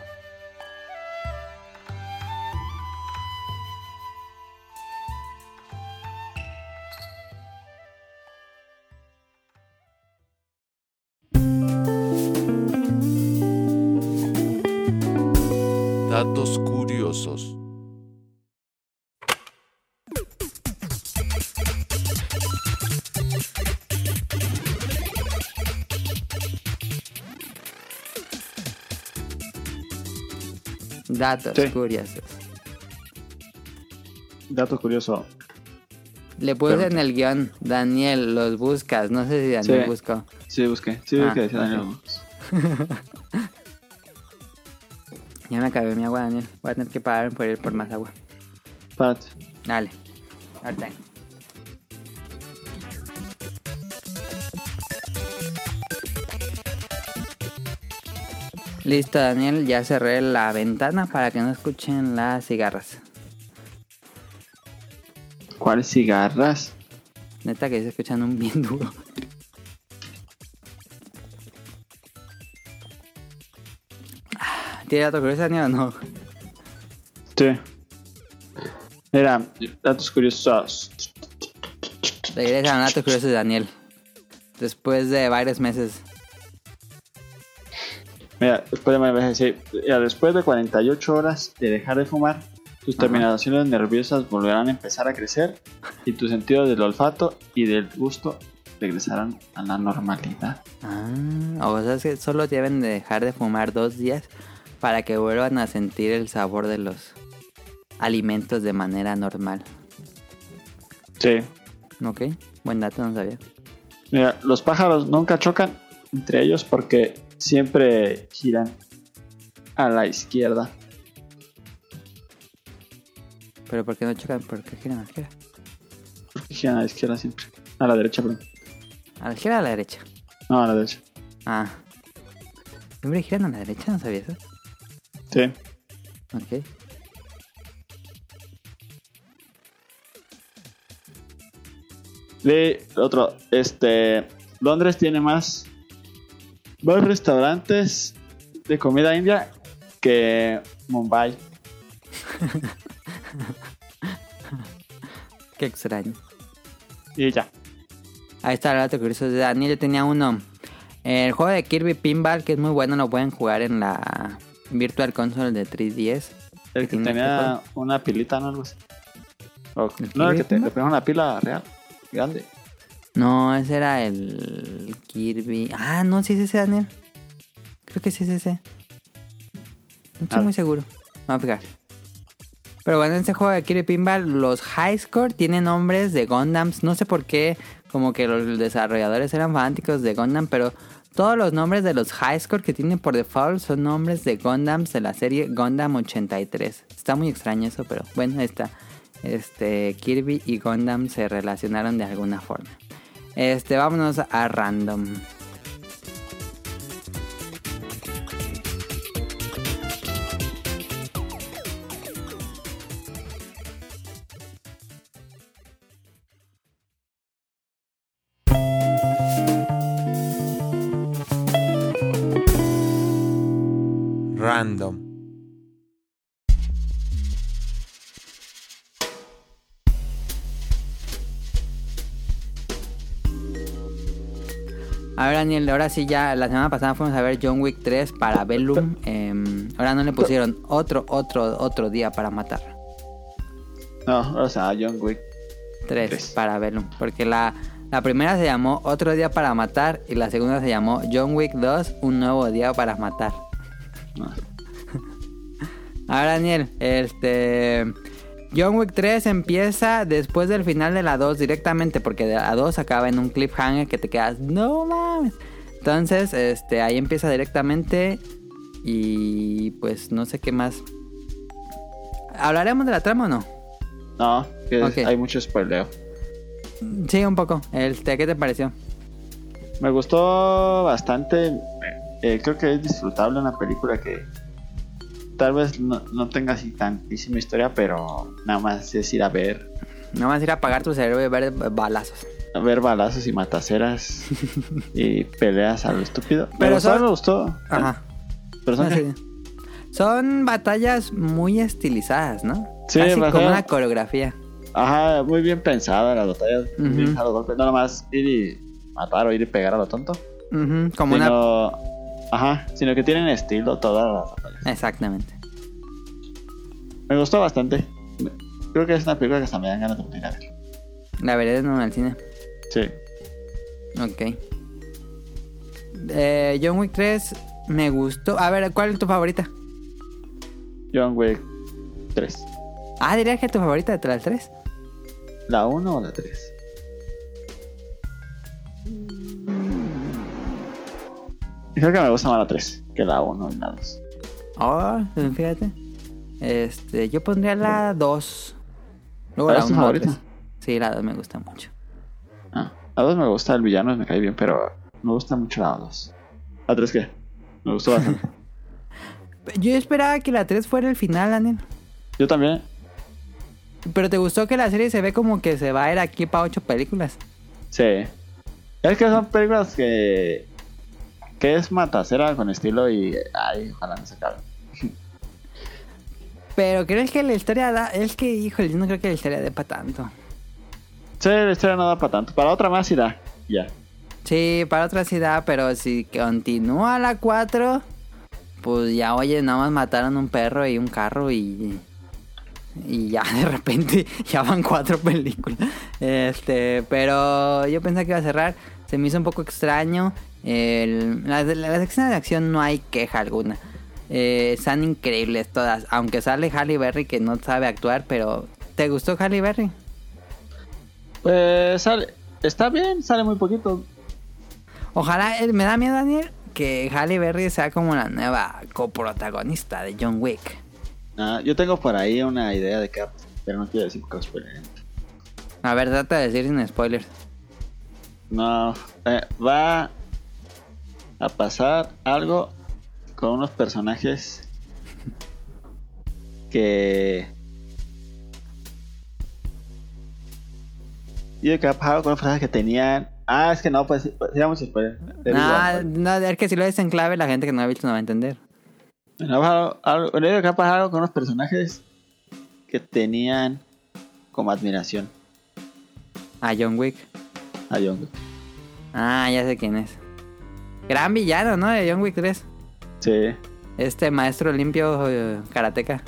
Datos Sí. curiosos. Dato curioso. Le puse Pero- en el guion, Daniel, los buscas. No sé si Daniel Sí. buscó. Sí, busqué. Sí, Ah, busqué. decía Daniel. Ya me acabé mi agua, Daniel. Voy a tener que pagar por ir por más agua. Párate. Dale. Ahorita. Listo, Daniel. Ya cerré la ventana para que no escuchen las cigarras. ¿Cuáles cigarras? Neta que se escuchan un bien duro. ¿Tiene dato curioso, Daniel, o no? Sí. Mira, datos curiosos. Regresa a datos curiosos Daniel. Después de varios meses. Mira, sí. Mira, después de 48 horas de dejar de fumar, tus Ajá. terminaciones nerviosas volverán a empezar a crecer y tu sentido del olfato y del gusto regresarán a la normalidad. Ah, o sea, es que solo deben de dejar de fumar dos días para que vuelvan a sentir el sabor de los alimentos de manera normal. Sí. ¿Ok? Buen dato, no sabía. Mira, los pájaros nunca chocan entre ellos porque siempre giran a la izquierda. ¿Pero por qué no chocan? ¿Por qué giran a la izquierda? Porque giran a la izquierda siempre. A la derecha, perdón. ¿A la izquierda o a la derecha? No, a la derecha. Ah. ¿Siempre giran a la derecha? ¿No sabía eso? Sí. Ok. De otro, este. Londres tiene más. Más restaurantes de comida india que Mumbai. Qué extraño. Y ya. Ahí está el dato curioso de Daniel. Yo tenía uno. El juego de Kirby Pinball, que es muy bueno, lo pueden jugar en la Virtual Console de 3DS. El que ¿Tiene este tenía juego? una pilita, ¿no? Algo así. O- ¿El no, el que te, Pinball? le ponía una pila real. Grande. No, ese era el Kirby. Ah, no, sí es ese, Daniel. Creo que sí es ese. No estoy Ah. muy seguro. Vamos a fijar. Pero bueno, en ese juego de Kirby Pinball, los High Score tienen nombres de Gundams. No sé por qué, como que los desarrolladores eran fanáticos de Gundam, pero todos los nombres de los High Score que tienen por default son nombres de Gundams de la serie Gundam 83. Está muy extraño eso, pero bueno, ahí está. Este, Kirby y Gundam se relacionaron de alguna forma. Este, vámonos a random. Random. Daniel, ahora sí ya, la semana pasada fuimos a ver John Wick 3 para Bellum. em, ahora no le pusieron otro, otro, otro día para matar. No, o sea, John Wick. 3 Tres. para Bellum. Porque la, la primera se llamó Otro día para matar y la segunda se llamó John Wick 2, un nuevo día para matar. No. Ahora, Daniel, este. John Wick 3 empieza después del final de la 2 directamente, porque de la 2 acaba en un cliffhanger que te quedas, no mames. Entonces, este, ahí empieza directamente y pues no sé qué más. ¿Hablaremos de la trama o no? No, que hay mucho spoileo. Sí, un poco. Este, ¿Qué te pareció? Me gustó bastante. eh, creo que es disfrutable una película que tal vez no, no tenga así tantísima historia, pero nada más es ir a ver, Nada más ir a apagar tu cerebro y ver balazos. a ver balazos y mataceras y peleas a lo estúpido. Pero gustó, son- me gustó. Ajá. Pero son Ah, sí. Son batallas muy estilizadas, ¿no? Sí, Casi como una coreografía. Ajá, muy bien pensada bien pensadas los golpes. No nada más ir y matar o ir y pegar a lo tonto. Ujú, como una... Ajá, sino que tienen estilo todas las batallas. Exactamente. Me gustó bastante. Creo que es una película que hasta me dan ganas de volver a ver. La veré de nuevo en el cine. Sí. Ok. Eh, John Wick 3 me gustó. A ver, ¿cuál es tu favorita? John Wick 3. Ah, dirías que tu favorita de las 3. ¿La 1 o la 3? Creo que me gusta más la 3 que la 1 y la 2. Oh, pues fíjate. Este, yo pondría la 2. Luego ¿Cuál la es tu 1 o favorita? 3. Sí, la 2 me gusta mucho. Ah, la 2 me gusta, el villano me cae bien, pero me gusta mucho la 2. ¿La 3 qué? Me gustó bastante. Yo esperaba que la 3 fuera el final, Daniel. Yo también. Pero te gustó que la serie se ve como que se va a ir aquí para 8 películas. Sí. Es que son películas que. Que es matacera con estilo y. Ay, ojalá no se acabe. Pero crees que la historia da. Es que, híjole, yo no creo que la historia dé para tanto. Sí, la historia no da para tanto. Para otra más sí da. Ya. Sí, para otra ciudad, pero si continúa la 4, pues ya, oye, nada más mataron un perro y un carro y. Y ya de repente ya van cuatro películas. Este, pero yo pensé que iba a cerrar. Se me hizo un poco extraño. El- las, las escenas de acción no hay queja alguna. Eh, están increíbles todas. Aunque sale Halle Berry que no sabe actuar, pero ¿te gustó Halle Berry? Pues sale. Está bien, sale muy poquito. Ojalá, eh, me da miedo, Daniel, que Halle Berry sea como la nueva coprotagonista de John Wick. Ah, yo tengo por ahí una idea de que pero no quiero decir spoileré. A ver, trata de decir sin spoilers. No, eh, va a pasar algo con unos personajes que... Yo que ha pasado con personajes que tenían... Ah, es que no, pues, pues digamos spoiler. Te digo, No, no, es que si lo dices en clave, la gente que no ha visto no va a entender. Digo que ha pasado algo con unos personajes que tenían como admiración A John Wick. A John Wick. Ah, ya sé quién es. Gran villano, ¿no? De John Wick 3. Sí, Este maestro limpio eh, karateca.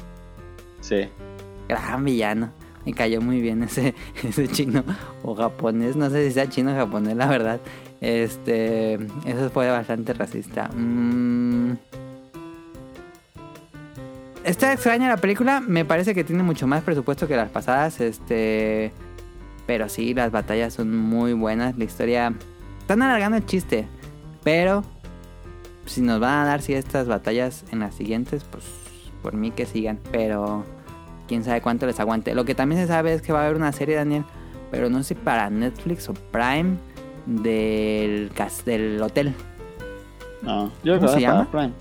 sí. Gran villano. Me cayó muy bien ese, ese chino o japonés. No sé si sea chino o japonés, la verdad. Este. Eso fue bastante racista. Mm. Está extraña la película. Me parece que tiene mucho más presupuesto que las pasadas. Este. Pero sí, las batallas son muy buenas. La historia. Están alargando el chiste. Pero. Si nos van a dar si estas batallas en las siguientes, pues por mí que sigan. Pero quién sabe cuánto les aguante. Lo que también se sabe es que va a haber una serie, Daniel, pero no sé si para Netflix o Prime del, del hotel. No, yo creo ¿Cómo que se llama? para Prime.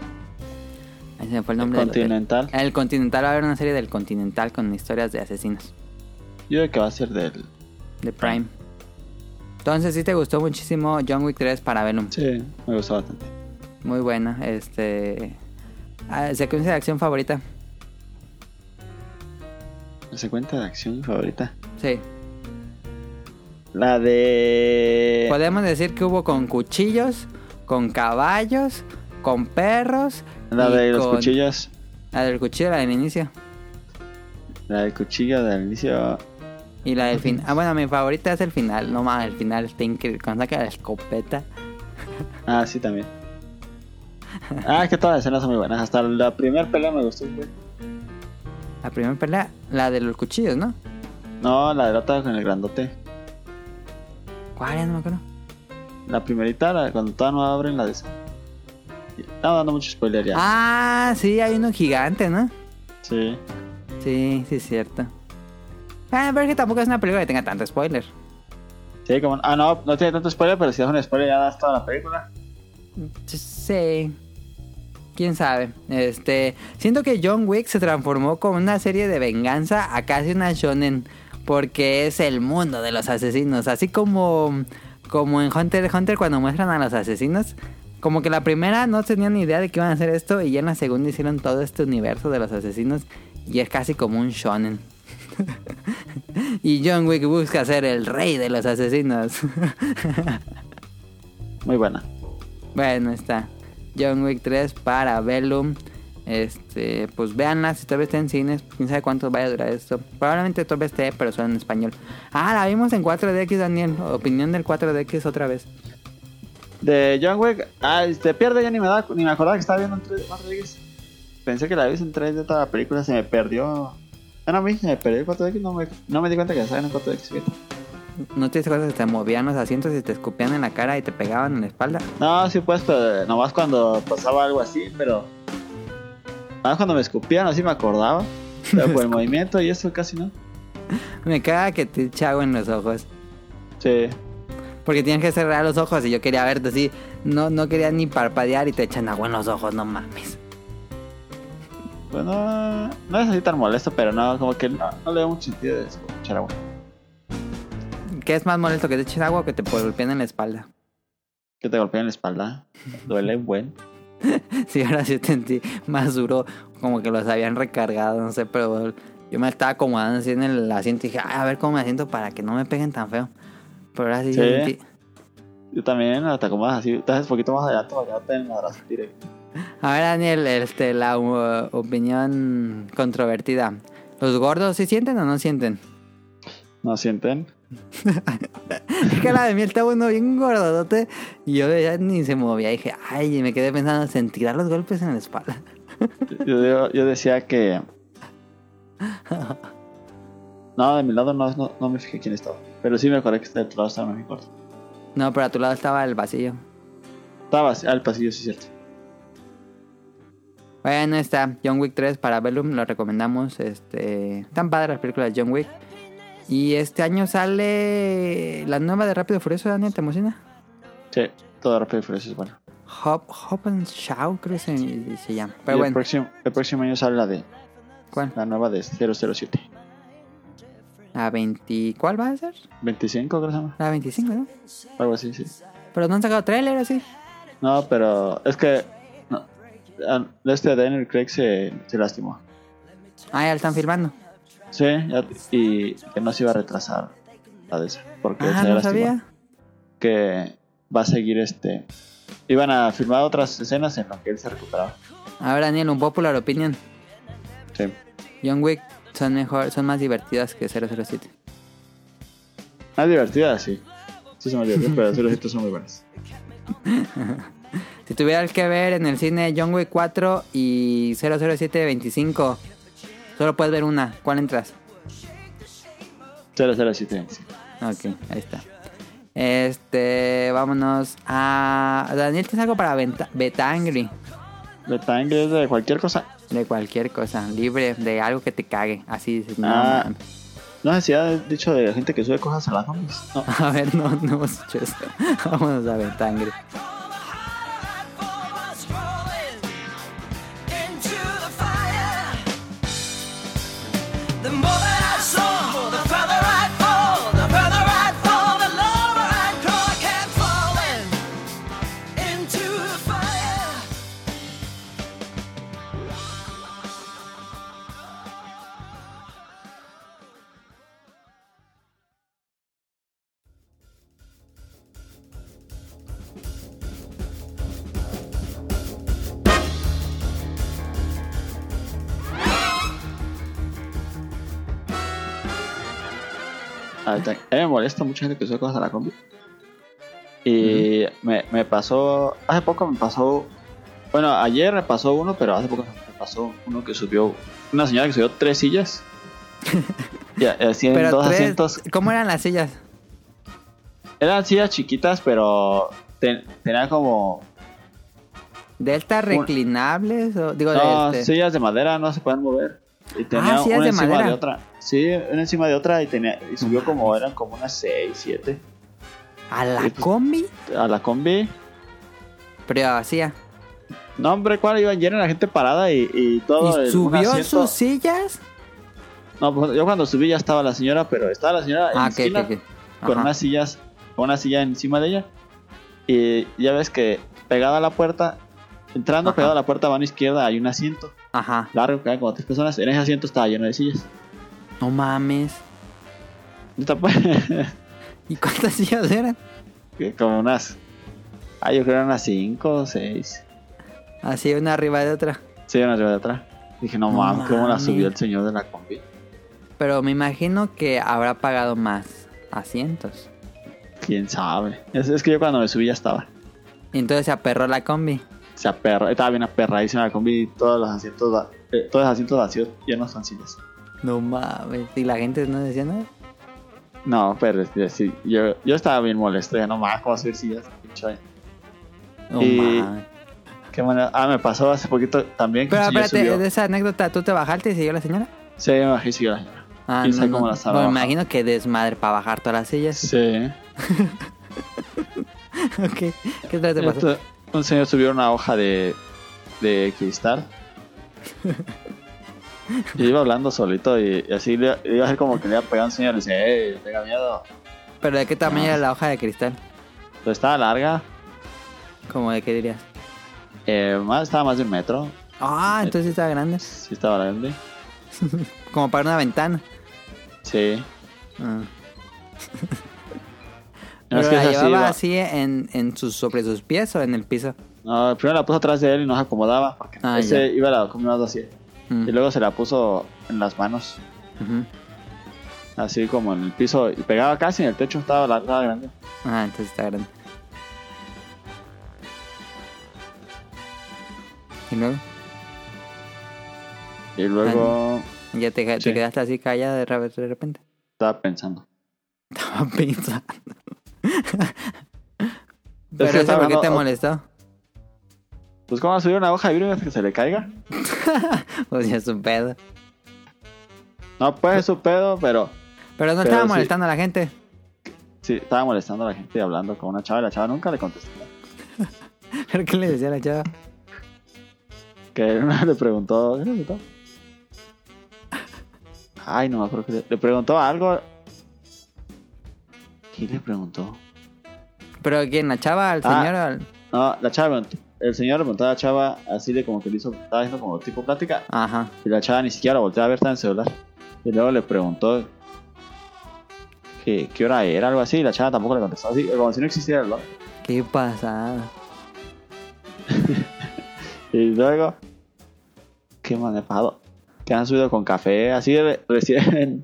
Ahí se me fue el El nombre del hotel. Continental. El Continental va a haber una serie del Continental con historias de asesinos Yo creo que va a ser del. De Prime. Entonces sí te gustó muchísimo John Wick 3 para Venom. Sí, me gustó bastante. Muy buena. Este ah, secuencia de acción favorita. ¿La secuencia de acción favorita? Sí. La de. Podemos decir que hubo con cuchillos, con caballos, con perros. La de los con- cuchillos. La del cuchillo, la del inicio. La del cuchillo del inicio. Y la del fin. Ah, bueno, mi favorita es el final. No más, el final está increíble. Cuando saca la escopeta. Ah, sí, también. Ah, es que todas las escenas son muy buenas. Hasta la primera pelea me gustó, güey. La primera pelea, la de los cuchillos, ¿no? No, la derrota con el grandote. ¿Cuál? Ya no me acuerdo. La primerita, la- cuando todavía no abren la de esa. Estamos dando mucho spoiler ya. Ah, sí, hay uno gigante, ¿no? Sí. Sí, sí, es cierto. Ah, pero es que tampoco es una película que tenga tanto spoiler. Sí, como. Ah, no, no tiene tanto spoiler, pero si das un spoiler ya das toda la película. Sí. Quién sabe. Este, siento que John Wick se transformó como una serie de venganza a casi una shonen porque es el mundo de los asesinos, así como como en Hunter x Hunter cuando muestran a los asesinos, como que la primera no tenían ni idea de que iban a hacer esto y ya en la segunda hicieron todo este universo de los asesinos y es casi como un shonen. y John Wick busca ser el rey de los asesinos. Muy buena. Bueno, está. John Wick 3 para Bellum. Este, pues véanla si todavía está en cines. Quién sabe cuánto vaya a durar esto. Probablemente todavía esté, pero solo en español. Ah, la vimos en 4DX, Daniel. Opinión del 4DX otra vez. De John Wick. Ah, te pierde, ya ni me, da, ni me acordaba que estaba viendo en 3 Rodríguez. Pensé que la vi en 3 de toda la película, se me perdió. Me perdió el 4DX, no me, no me di cuenta que estaba en el 4DX. fíjate. ¿No te das cuenta que te movían los asientos y te escupían en la cara y te pegaban en la espalda? No, sí, pues, pero nomás cuando pasaba algo así, pero. Nomás cuando me escupían, así me acordaba. Pero por el movimiento y eso casi no. Me caga que te echa en los ojos. Sí. Porque tienes que cerrar los ojos y yo quería verte así. No, no quería ni parpadear y te echan agua en los ojos, no mames. Bueno, no es así tan molesto, pero no, como que no, no le veo mucho sentido de echar agua. ¿Qué es más molesto que te echen agua o que te golpeen en la espalda? Que te golpeen la espalda. Duele buen. Sí, ahora sí sentí más duro, como que los habían recargado, no sé, pero yo me estaba acomodando así en el asiento y dije, "Ay, a ver cómo me asiento para que no me peguen tan feo. Pero ahora sí, Sí. sentí- Yo también, te acomodas así, te haces un poquito más adelante para que no te den madrazo directo. A ver, Daniel, este, la uh, opinión controvertida. ¿Los gordos sí sienten o no sienten? ¿No sienten? Es que la de mí estaba uno bien gordote y yo ya ni se movía. dije, ay, y me quedé pensando, ¿sentirá los golpes en la espalda? Yo, decía que. No, de mi lado no, no, no me fijé quién estaba. Pero sí me acordé que de tu lado estaba muy corto. No, pero a tu lado estaba el vacío. Estaba al pasillo, sí, cierto. Bueno, está John Wick 3 para Bellum, lo recomendamos. Este, tan padre las películas de John Wick. Y este año sale la nueva de Rápido y Furioso, Daniel, ¿te emociona? Sí, todo rápido y furioso es bueno. Hop, Hop and Shaw, creo que se, se llama. Y Pero el, bueno, próximo, el próximo año sale la de ¿cuál? la nueva de 007. La 20, ¿cuál va a ser? 25, creo que se llama. La 25, ¿no? Algo así, sí. Pero no han sacado trailer así. No, pero es que. Ah, este Daniel Craig se, se lastimó. Ah, ya lo están filmando. Sí, ya- y que no se iba a retrasar la de esa. Porque Ah, se no sabía. Que va a seguir este. Iban a filmar otras escenas en las que él se recuperaba. A ver, Daniel, un popular opinion. Sí. John Wick son mejor, son más divertidas que 007. Más divertidas, sí. Sí, son más divertidas, pero los otros son muy buenas. Si tuvieras que ver en el cine John Wick 4 y 00725, solo puedes ver una. ¿Cuál entras? 007. Ok, ahí está. Este, vámonos a... Daniel, ¿tienes algo para Beta, Betangri? De Tangle es de cualquier cosa. De cualquier cosa, libre, de algo que te cague. Así dices, no, Ah. No sé si has dicho de gente que sube cosas a las homies. No. A ver, no, no hemos hecho eso. Vámonos a Betangri. Ahorita- a mí me molesta mucha gente que sube cosas a la combi. Y me, me pasó, hace poco me pasó, bueno, ayer me pasó uno, pero hace poco me pasó uno que subió, una señora que subió tres sillas. y así en Pero dos tres- asientos. ¿Cómo eran las sillas? Eran sillas chiquitas, pero ten- tenía como, ¿De estas reclinables? O, digo, no, este... sillas de madera, no se pueden mover. Y tenía Ah, sillas una de encima madera. de otra. Sí, una encima de otra y tenía, y subió como, eran como unas seis, siete. ¿A la pues- combi? A la combi. Pero vacía. No, hombre, ¿cuál iba llena la gente parada y, y todo. ¿Y el- subió asiento- sus sillas? No, pues yo cuando subí ya estaba la señora, pero estaba la señora en Ah, la ok, esquina ok, ok. con unas sillas, con una silla encima de ella. Y ya ves que pegada a la puerta, entrando Ajá. pegada a la puerta a mano izquierda hay un asiento Ajá. largo que hay como tres personas. En ese asiento estaba lleno de sillas. No mames. ¿Y cuántas sillas eran? como unas. Ah, yo creo que eran unas cinco o seis. Así una arriba de otra. Sí, una arriba de atrás. Dije, no, No mames, ¿cómo la subió el señor de la combi? Pero me imagino que habrá pagado más asientos. Quién sabe. Es, es que yo cuando me subí ya estaba. Y entonces se aperró la combi. Se aperra, estaba bien aperradísima la combi, todos los asientos, eh, todos los asientos vacíos, llenos de sillas. No mames. ¿Y la gente no decía nada? No, pero sí, yo, yo estaba bien molesto, ya no más, ¿cómo subir sillas? No Y- mames. Qué manera. Ah, me pasó hace poquito también que Pero espérate, de esa anécdota, ¿tú te bajaste y siguió la señora? Sí, me bajé y siguió la señora. Ah, ¿Quién sabe cómo la estaba Bueno, me imagino que desmadre para bajar todas las sillas. Sí. ok. ¿Qué otra te pasó? Un señor subió una hoja de, de cristal. y iba hablando solito y, y así le, iba a ser como que le iba a pegar a un señor y decía, ¡eh, tenga miedo! ¿Pero de qué tamaño era la hoja de cristal? Pero estaba larga, ¿Cómo de qué dirías? eh, más, estaba más de un metro. Ah, entonces sí estaba grande. Sí, estaba grande. Como para una ventana. Sí. Ah. No, Pero es que la llevaba iba- así en, en sus, sobre sus pies o en el piso. No, primero la puso atrás de él y nos acomodaba. Porque Ah, ese ya. iba a la combinado así. Mm, Y luego se la puso en las manos, así como en el piso. Y pegaba casi en el techo, estaba, la- estaba grande. Ah, entonces está grande. Y luego, Y luego ya te, quedaste así callada de re- de repente. estaba pensando. Estaba pensando. que Pero eso estaba por qué te molestó? Pues, ¿cómo va a subir una hoja de vidrio hasta que se le caiga? Pues ya es un pedo. No, pues es su pedo, pero Pero no Pero estaba sí. molestando a la gente. sí, estaba molestando a la gente hablando con una chava y la chava nunca le contestó. ¿Pero qué le decía a la chava? Que una le preguntó, ¿qué le preguntó? Ay, no me acuerdo que le, le preguntó algo. ¿Quién le preguntó? ¿Pero quién? ¿La chava? ¿Al Ah. señor? al- No, la chava, preguntó- el señor le preguntó a la chava así de como que le hizo, estaba haciendo como tipo plática Ajá. y la chava ni siquiera la volteaba a ver, estaba en el celular. Y luego le preguntó que, qué hora era, algo así, y la chava tampoco le contestó así, como si no existiera el reloj. Qué pasada. Y luego, ¿qué manejado? Que han subido con café, así re- recién,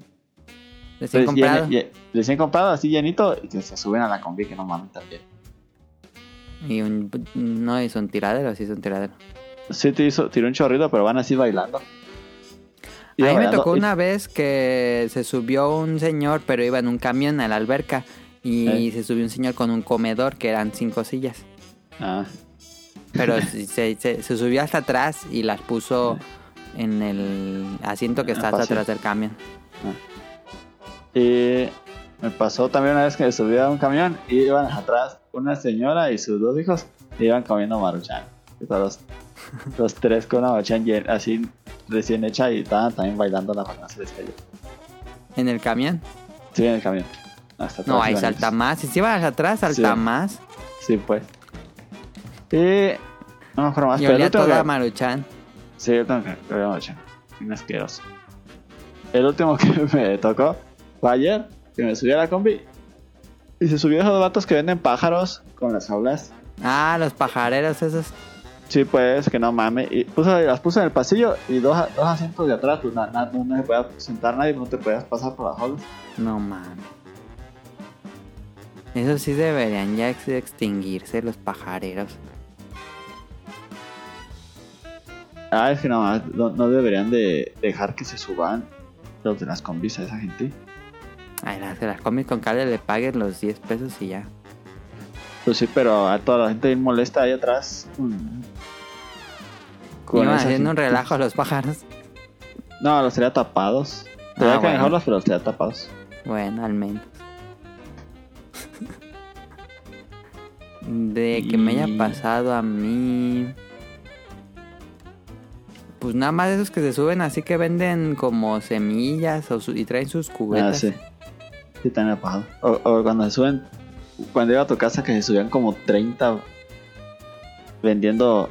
Recién comprado. ye- recién comprado, así llenito, y que se suben a la combi, que no mames también. Y un, no es un tiradero, sí es un tiradero. Sí, te hizo, tiró un chorrito, pero van así bailando. A mí me tocó y- una vez que se subió un señor, pero iba en un camión a la alberca. Y Eh. se subió un señor con un comedor que eran cinco sillas. Ah, Pero se, se- se- se subió hasta atrás y las puso en el asiento que el está hasta atrás del camión. Y me pasó también una vez que me subí a un camión y iban atrás una señora y sus dos hijos iban comiendo maruchan. Los, los tres con una maruchan así recién hecha y estaban también bailando la se les cayó. ¿En el camión? Sí, en el camión. Hasta No, ahí iban salta más. Si se iba hacia atrás, salta Sí. más. Sí, pues. Y no me acuerdo más, Y pero olía toda que- Maruchan. Sí, yo tengo que había maruchan. Un asqueroso. El último que me tocó fue ayer, que me subí a la combi. Y se subió esos vatos que venden pájaros con las jaulas. Ah, los pajareros esos. Sí, pues, que no mames. Y puso, las puse en el pasillo y dos, dos asientos de atrás, pues na- na- no, no se podía sentar nadie, no te podías pasar por las jaulas. No mames. Eso sí deberían ya ex- extinguirse los pajareros. Ah, es que no, no, no deberían de dejar que se suban los de las combis a esa gente. Ay, las, las comis con cable le paguen los 10 pesos y ya. Pues sí, pero a toda la gente bien molesta ahí atrás. Iban haciendo un relajo los pájaros. No, los tenía tapados. Ah, que bueno. dejarlos, pero los tenía tapados. Bueno, al menos. De que me haya pasado a mí. Pues nada más esos que se suben así que venden como semillas o y traen sus Ah, cubetas. sí. Sí, también me ha pasado. O, o cuando se suben, cuando iba a tu casa, que se subían como 30 vendiendo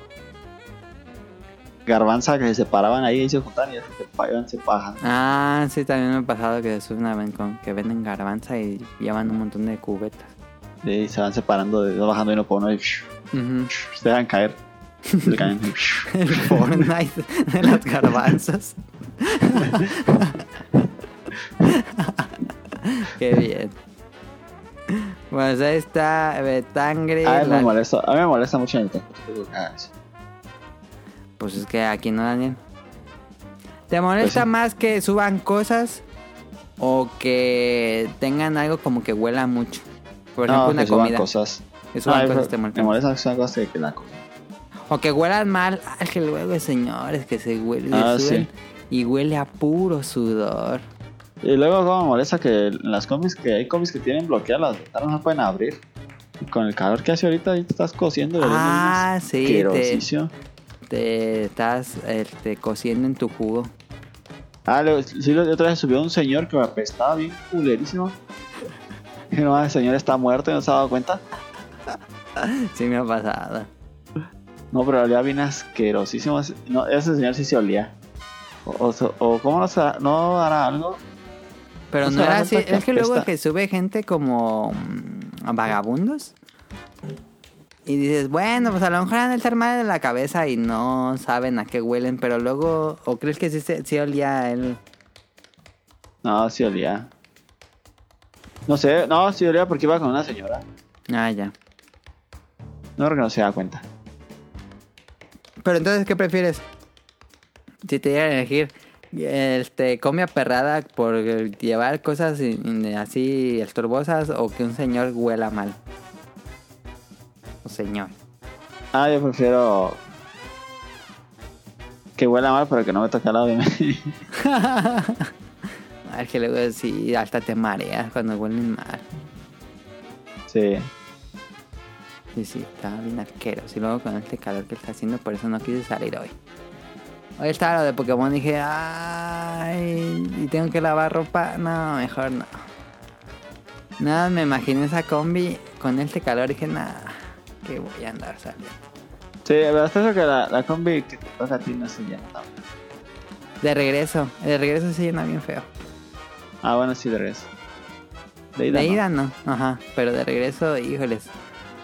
garbanza que se separaban ahí y se juntaban y se pa- iban, se pajan. Ah, sí, también me ha pasado que se suben a con que venden garbanza y llevan un montón de cubetas. Y se van separando, de, bajando uno por uno y Ujú. se dejan caer. Se caen. El Fortnite de las garbanzas. Qué bien. Pues ahí está Betangre. A mí me molesta, a mí me molesta mucho el. Ah, sí. Pues es que aquí no, Daniel. ¿Te molesta Pues sí. más que suban cosas o que tengan algo como que huela mucho? Por ejemplo, no, una que suban comida. cosas. Que suban Ay, cosas te molesta. me molesta que suban cosas que- que la. O que huelan mal. Ay, que luego señores que se huelen Ah, sí. y huele a puro sudor. Y luego como me molesta que las combis que hay combis que tienen bloqueadas las ventanas no se pueden abrir. Y con el calor que hace ahorita ahí te estás oliendo Ah, sí, te-. Te estás este, cociendo en tu jugo. Ah, luego, sí, la otra vez subió un señor que me apestaba bien culerísimo. Y no, el señor está muerto y no se ha dado cuenta. Sí me ha pasado. No, pero olía bien asquerosísimo. No, ese señor sí se olía. O, o, o cómo no, se- no hará algo. Pero no era así. Es que luego que sube gente como mm, vagabundos. Y dices, bueno, pues a lo mejor han de estar mal de la cabeza y no saben a qué huelen. Pero luego, ¿o crees que sí, se- sí olía a él? No, sí olía. No sé, no, sí olía porque iba con una señora. Ah, ya. No creo que no se da cuenta. Pero entonces, ¿qué prefieres? Si te dieran a elegir, este, comida perrada por llevar cosas así estorbosas o que un señor huela mal. O señor. Ah, yo prefiero que huela mal, pero que no me toque al lado de mí. Ay, que luego sí, hasta te mareas cuando huelen mal. sí. Sí, sí, está bien asqueroso. Y luego con este calor que está haciendo, por eso no quise salir hoy. Hoy estaba lo de Pokémon y dije, ay, y tengo que lavar ropa. No, mejor no. Nada, me imaginé esa combi con este calor y dije, nada, que voy a andar saliendo. Sí, pero hasta eso que la, la combi que te toca a ti no se llena. De regreso, de regreso se llena bien feo. Ah, bueno, sí, de regreso. De ida. De no. ida no, ajá, pero de regreso, híjoles.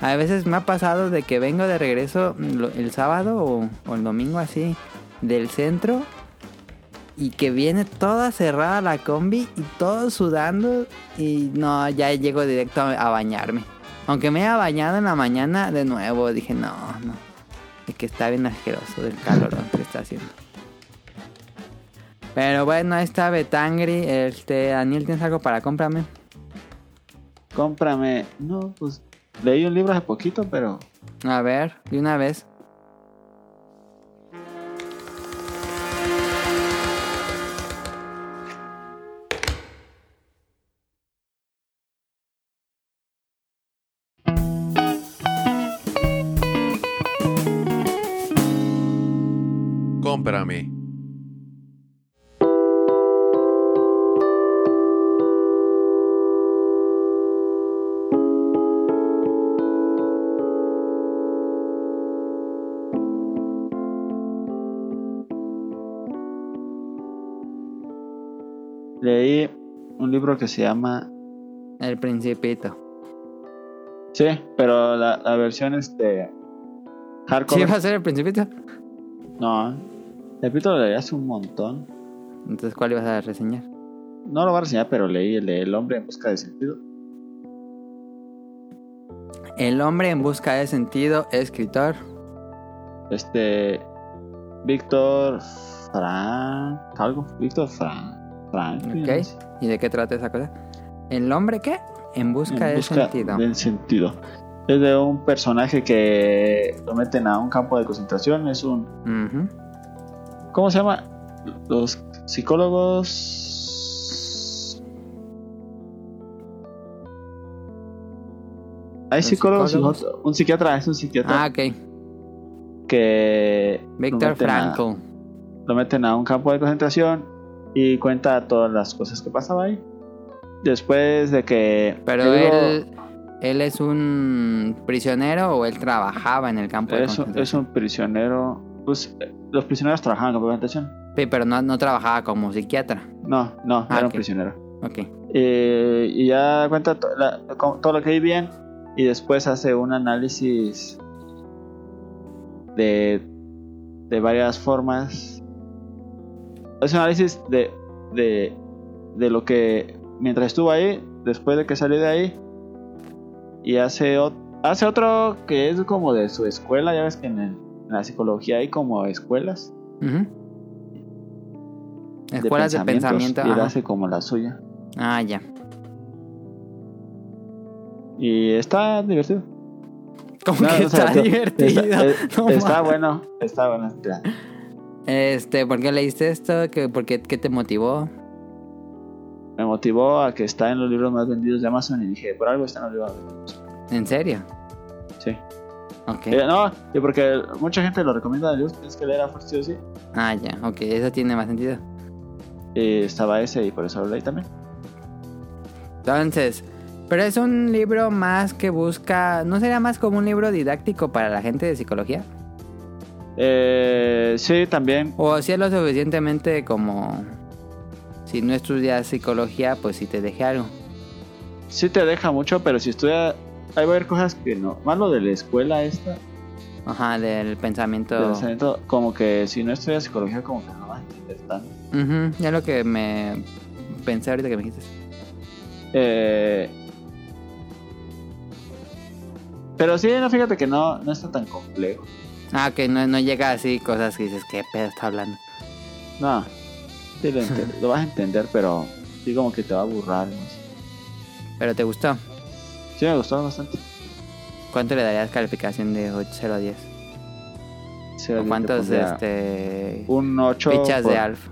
A veces me ha pasado de que vengo de regreso lo- el sábado o, o el domingo así del centro y que viene toda cerrada la combi y todo sudando y no, ya llego directo a, bañarme. Aunque me haya bañado en la mañana de nuevo, dije no, no. Es que está bien asqueroso del calor que está haciendo. Pero bueno, ahí está Betangri. Este, Daniel, ¿tienes algo para cómprame? Cómprame. No, pues leí un libro hace poquito, pero A ver, de una vez. Libro que se llama. El principito. Sí, pero la, la versión este. Hardcore. ¿Sí va a ser el principito? No, repito, lo leí hace un montón. Entonces, ¿cuál ibas a reseñar? No lo voy a reseñar, pero leí el de El hombre en busca de sentido. El hombre en busca de sentido, escritor. Este. Víctor. Frank. Algo. Víctor Frank. Ok. ¿Y de qué trata esa cosa? ¿El hombre qué? En busca En de busca sentido. del sentido. Es de un personaje que lo meten a un campo de concentración. Es un. ¿Cómo se llama? Los psicólogos. Hay ¿Los psicólogos, un psiquiatra, es un psiquiatra Ah, ok. que Víctor meten a- Frankl. lo meten a un campo de concentración y cuenta todas las cosas que pasaba ahí. Después de que Pero digo, él, él es un prisionero o él trabajaba en el campo de es, un- concentración. es un prisionero, pues los prisioneros trabajaban en campo de concentración. Sí, pero no, no trabajaba como psiquiatra. No, no, Ah, era ok. un prisionero. Ok. Eh, y ya cuenta to- la- con- todo lo que vivían y después hace un análisis de, de varias formas. Hace un análisis de, de, de lo que mientras estuvo ahí, después de que salió de ahí, y hace, ot- hace otro que es como de su escuela, ya ves que en, el- en la psicología hay como escuelas Ujú. Escuelas de, pensamiento. y él hace como la suya. Ah, ya. Y está divertido. Como No, que no, o sea, está divertido. Está, No está bueno, está bueno. espera. Este, ¿por qué leíste esto? ¿Qué, por qué, ¿Qué te motivó? Me motivó a que está en los libros más vendidos de Amazon y dije, por algo está en los libros más vendidos. ¿En serio? Sí. Ok. Eh, no, y porque mucha gente lo recomienda, libros tienes que leer a fuerza sí o sí. Ah, ya. Ok, eso tiene más sentido. Y estaba ese y por eso lo leí también. Entonces, pero es un libro más que busca... ¿No sería más como un libro didáctico para la gente de psicología? Eh, sí, también. O si es lo suficientemente como... Si no estudias psicología, pues si te dejé algo. Sí te deja mucho, pero si estudia... Hay varias cosas que no. Más lo de la escuela esta. Ajá, del pensamiento... del pensamiento, como que si no estudias psicología, como que no vas a entender tanto. Ya lo que me pensé ahorita que me dijiste. Eh, pero sí, no, fíjate que no, no está tan complejo. Ah, que no, no llega así cosas que dices, ¿qué pedo está hablando? No, sí lo, vas a entender, pero sí como que te va a burlar. ¿no? Pero te gustó. Sí, me gustó bastante. ¿Cuánto le darías calificación de 0 a 10? Sí, ¿O le cuántos este, Un 8. fichas de Alf?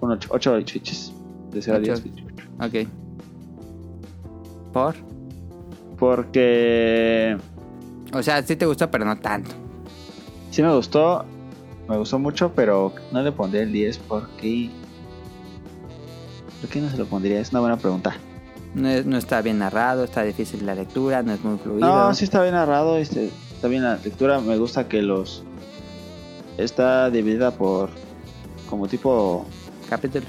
Un 8, 8 fichas. De 0 a Ocho. 10 fichas. Ok. ¿Por? Porque O sea, sí te gustó, pero no tanto. Sí me gustó. Me gustó mucho, pero no le pondría el 10 porque... ¿Por qué no se lo pondría? Es una buena pregunta. No, es- no está bien narrado, está difícil la lectura, no es muy fluido. No, sí está bien narrado, este, está bien la lectura. Me gusta que los está dividida por como tipo Capítulos.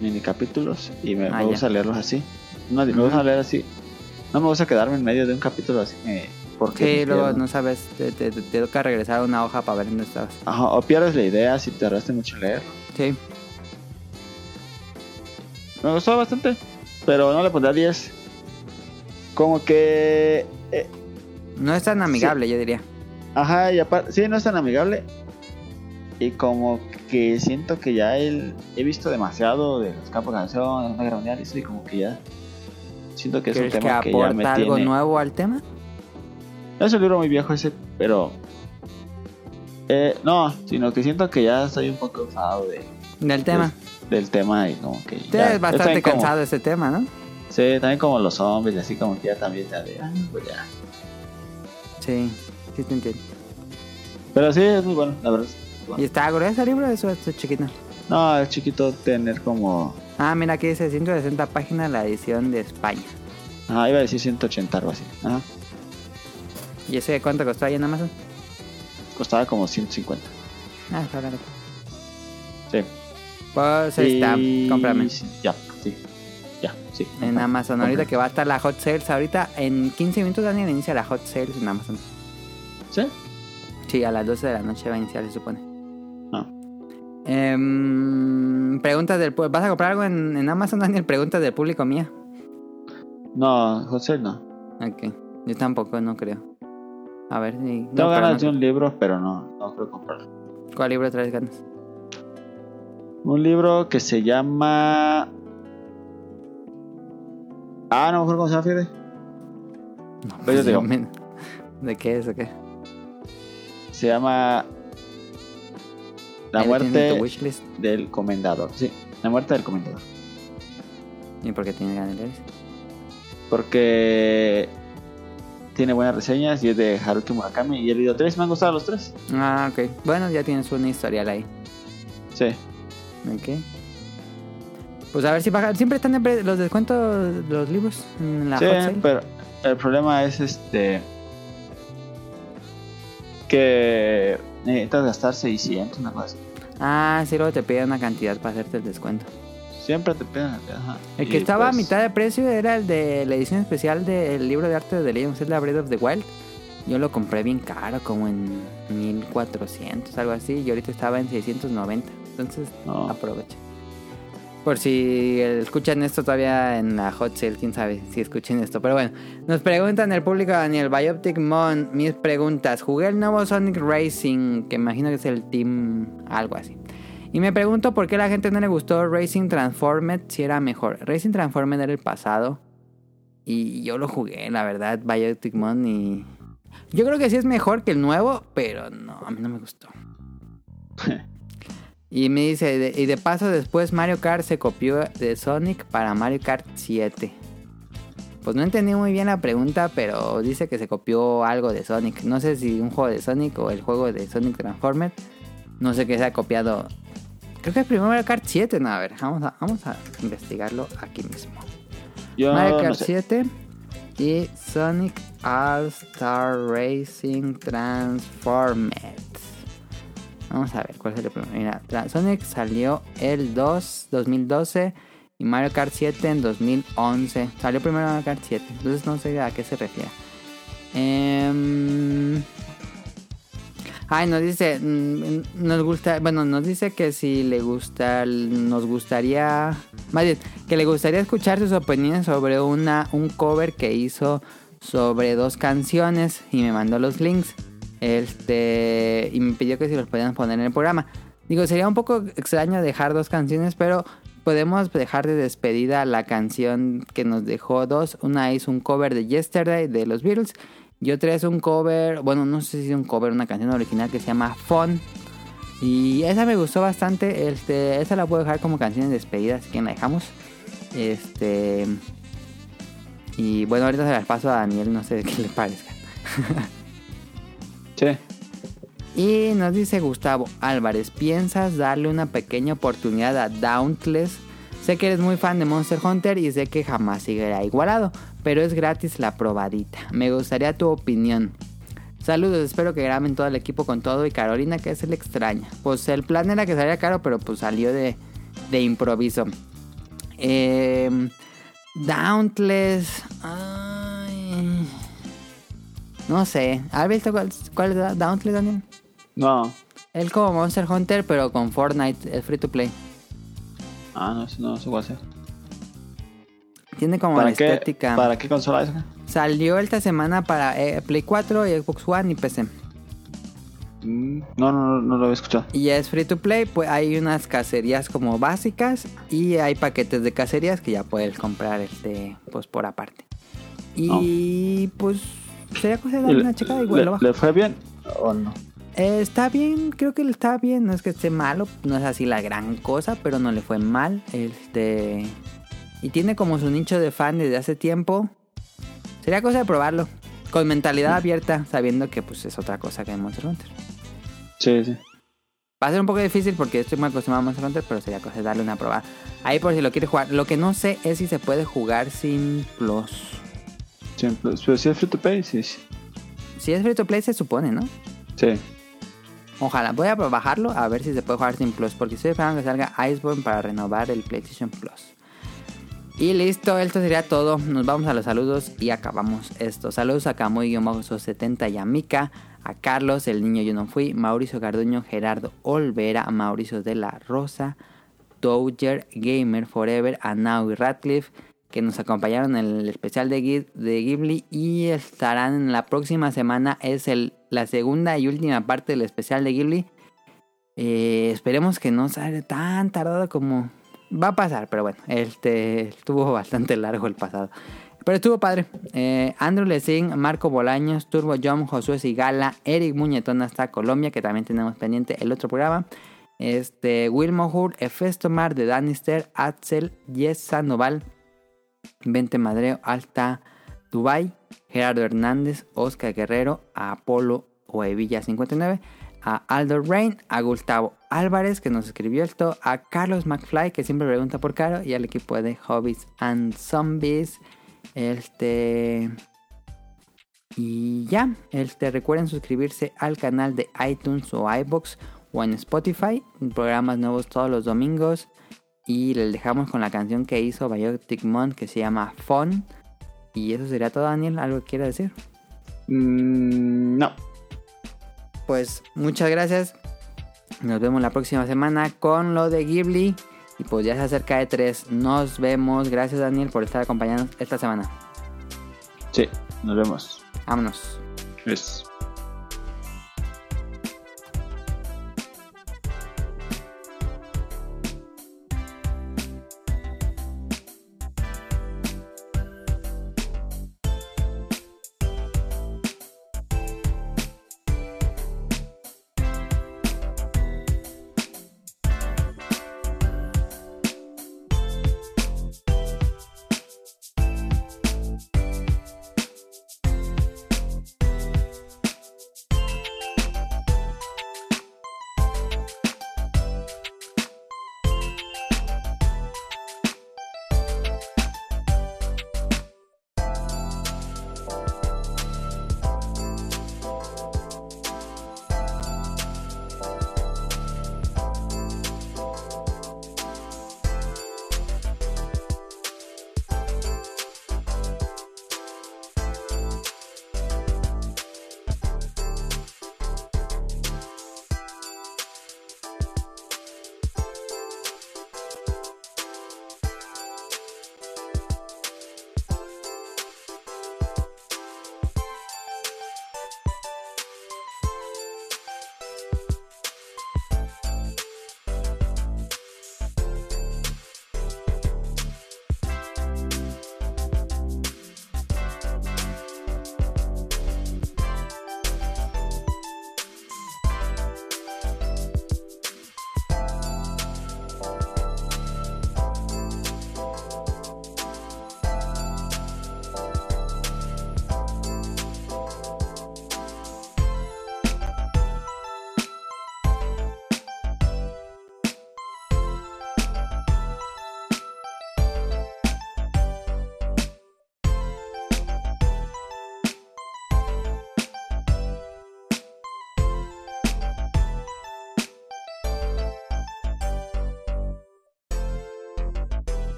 mini capítulos y me, Ah, me gusta leerlos así. No, me gusta leer así. No me gusta quedarme en medio de un capítulo así me- porque Sí, luego no sabes, te, te- te- te toca regresar a una hoja para ver dónde estabas. Ajá, o pierdes la idea si te arrastre mucho en leer. Sí. Me gustó bastante, pero no le pondría 10. Como que eh, No es tan amigable, yo diría. Ajá, y aparte, sí, no es tan amigable. Y como que siento que ya él, he visto demasiado de los campos de canción, de la Guerra Mundial, y como que ya siento que es un ¿Crees que tema que, ya me aporta algo tiene. nuevo al tema? Es un libro muy viejo ese, pero eh, no, sino que siento que ya estoy un poco enfadado de, Del tema. del tema y como que ya- es bastante como- cansado ese tema, ¿no? sí, también como los zombies, así como que ya también ya de, ah, pues ya. Sí, sí te entiendo. Pero sí, es muy bueno, la verdad. es bueno. ¿Y está grueso el libro? Eso es chiquito. No, es chiquito tener como, Ah, mira, aquí dice 160 páginas la edición de España. ajá, iba a decir 180 algo así. Ajá. ¿Y ese cuánto costó ahí en Amazon? Costaba como 150. Ah, está barato. Sí. Pues está, cómprame. Ya, sí. Ya, sí. En compra- Amazon. compra. Ahorita que va a estar la hot sales. Ahorita en 15 minutos Daniel inicia la hot sales en Amazon. ¿Sí? Sí, a las 12 de la noche va a iniciar, se supone. Ah. Em, preguntas del ¿Vas a comprar algo en, en Amazon, Daniel? Preguntas del público mía. No, José no. Ok. Yo tampoco, no creo. A ver si. no, Tengo pero ganas no de un libro, pero no, no creo comprarlo. ¿Cuál libro traes ganas? Un libro que se llama. Ah, no me acuerdo cómo se llama, fíjate. No, Pues yo digo. men- ¿De qué es o qué? Se llama. La muerte del comendador. Sí, la muerte del comendador. ¿Y por qué tienes ganas de leer? Porque tiene buenas reseñas y es de Haruki Murakami. Y he leído tres, me han gustado los tres. Ah, ok. Bueno, ya tienes un historial ahí. Sí. Ok. Pues a ver si baja. Siempre están en los descuentos de los libros en la sí, hot sale. pero el problema es este. Que necesitas gastar 600, una cosa así. Ah, sí, luego te piden una cantidad para hacerte el descuento. Siempre te piden. Ajá. El que Y, estaba a pues, mitad de precio era el de la edición especial del libro de arte de Legend of Zelda Breath of the Wild. Yo lo compré bien caro, como en 1400, algo así, y ahorita estaba en 690. Entonces, No. aprovecha. Por si escuchan esto todavía en la hot sale, quién sabe si escuchen esto. Pero bueno, nos preguntan el público Daniel Bioptic Mon. Mis preguntas. Jugué el nuevo Sonic Racing, que imagino que es el Team algo así. Y me pregunto por qué a la gente no le gustó Racing Transformed si era mejor. Racing Transformed era el pasado. Y yo lo jugué, la verdad, Bioptic Mon. Y yo creo que sí es mejor que el nuevo, pero no, a mí no me gustó. Y me dice, de- y de paso después Mario Kart se copió de Sonic para Mario Kart 7. Pues no entendí muy bien la pregunta, pero dice que se copió algo de Sonic. No sé si un juego de Sonic o el juego de Sonic Transformer. No sé qué se ha copiado. Creo que es primero Mario Kart 7. No, a ver, vamos a, vamos a investigarlo aquí mismo. Yo Mario Kart no sé. 7 y Sonic All Star Racing Transformed. Vamos a ver cuál es el primero. Mira, Sonic salió el 2, 2012 y Mario Kart 7 en 2011. Salió primero Mario Kart 7, entonces no sé a qué se refiere. Em, Ay, nos dice, mm, nos gusta, bueno, nos dice que si le gusta, nos gustaría, más que le gustaría escuchar sus opiniones sobre una, un cover que hizo sobre dos canciones y me mandó los links, este, y me pidió que si los podían poner en el programa. Digo, sería un poco extraño dejar dos canciones, pero podemos dejar de despedida la canción que nos dejó dos. Una es un cover de Yesterday de los Beatles y otra es un cover, bueno, no sé si es un cover, una canción original que se llama Fun. Y esa me gustó bastante. Este, esa la puedo dejar como canción de despedida, así que la dejamos. Este. Y bueno, ahorita se las paso a Daniel, no sé qué le parezca. Sí. Y nos dice Gustavo Álvarez, ¿piensas darle una pequeña oportunidad a Dauntless? Sé que eres muy fan de Monster Hunter y sé que jamás seguirá igualado, pero es gratis la probadita. Me gustaría tu opinión. Saludos, espero que graben todo el equipo con todo y Carolina que se le extraña. Pues el plan era que saliera caro, pero pues salió de, de improviso. Eh, Dauntless. Ay, no sé. ¿Has visto cuál, cuál es Da- Dauntless, Daniel? No. Él como Monster Hunter, pero con Fortnite, el free to play. Ah, no, eso no sé cuál hacer. Tiene como la ¿Para qué, estética. ¿Para qué consola es? Salió esta semana para eh, Play 4 y Xbox One y PC. Mm, No, no, no, no lo había escuchado. Y es free to play, pues hay unas cacerías como básicas y hay paquetes de cacerías que ya puedes comprar este pues por aparte. Y pues sería cosa de darle ¿Le, una checada igual le- lo bajo. le fue bien o no? Eh, está bien, creo que le está bien, no es que esté malo, no es así la gran cosa, pero no le fue mal. Este y tiene como su nicho de fan desde hace tiempo. Sería cosa de probarlo con mentalidad abierta, sabiendo que pues es otra cosa que en Monster Hunter. Sí, sí. Va a ser un poco difícil porque estoy muy acostumbrado a Monster Hunter, pero sería cosa de darle una probada. Ahí por si lo quiere jugar. Lo que no sé es si se puede jugar sin plus. Siempre. Pero si es free to play, sí, sí. Si es free to play se supone, ¿no? Sí. Ojalá. Voy a bajarlo a ver si se puede jugar sin plus. Porque estoy esperando que salga Iceborne para renovar el PlayStation Plus. Y listo, esto sería todo. Nos vamos a los saludos y acabamos esto. Saludos a Camuy-70 y a Mika, a Carlos, el niño yo no fui, Mauricio Garduño, Gerardo Olvera, Mauricio de la Rosa, Doger, Gamer Forever, a Naui Radcliffe, que nos acompañaron en el especial de, Ghi- de Ghibli y estarán en la próxima semana. Es la segunda y última parte del especial de Ghibli. Eh, esperemos que no salga tan tardado como va a pasar, pero bueno, este estuvo bastante largo el pasado. Pero estuvo padre. Eh, Andrew Lessing, Marco Bolaños, Turbo John, Josué Sigala, Eric Muñetón hasta Colombia, que también tenemos pendiente el otro programa. Este, Will Mohur, Efestomar de Danister, Axel, Yes Sandoval, Vente Madreo, Alta Dubai, Gerardo Hernández, Oscar Guerrero, Apolo Huevilla 59, a Aldo Rain, a Gustavo Álvarez que nos escribió esto, a Carlos McFly que siempre pregunta por Caro y al equipo de Hobbies and Zombies. Este y ya, este recuerden suscribirse al canal de iTunes o iBox o en Spotify, programas nuevos todos los domingos y les dejamos con la canción que hizo Biotic Mon que se llama Fun. Y eso sería todo, Daniel. ¿Algo que quiera decir? Mm, no. Pues muchas gracias. Nos vemos la próxima semana con lo de Ghibli. Y pues ya se acerca de 3. Nos vemos. Gracias, Daniel, por estar acompañándonos esta semana. Sí, nos vemos. Vámonos. Es.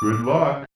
Good luck.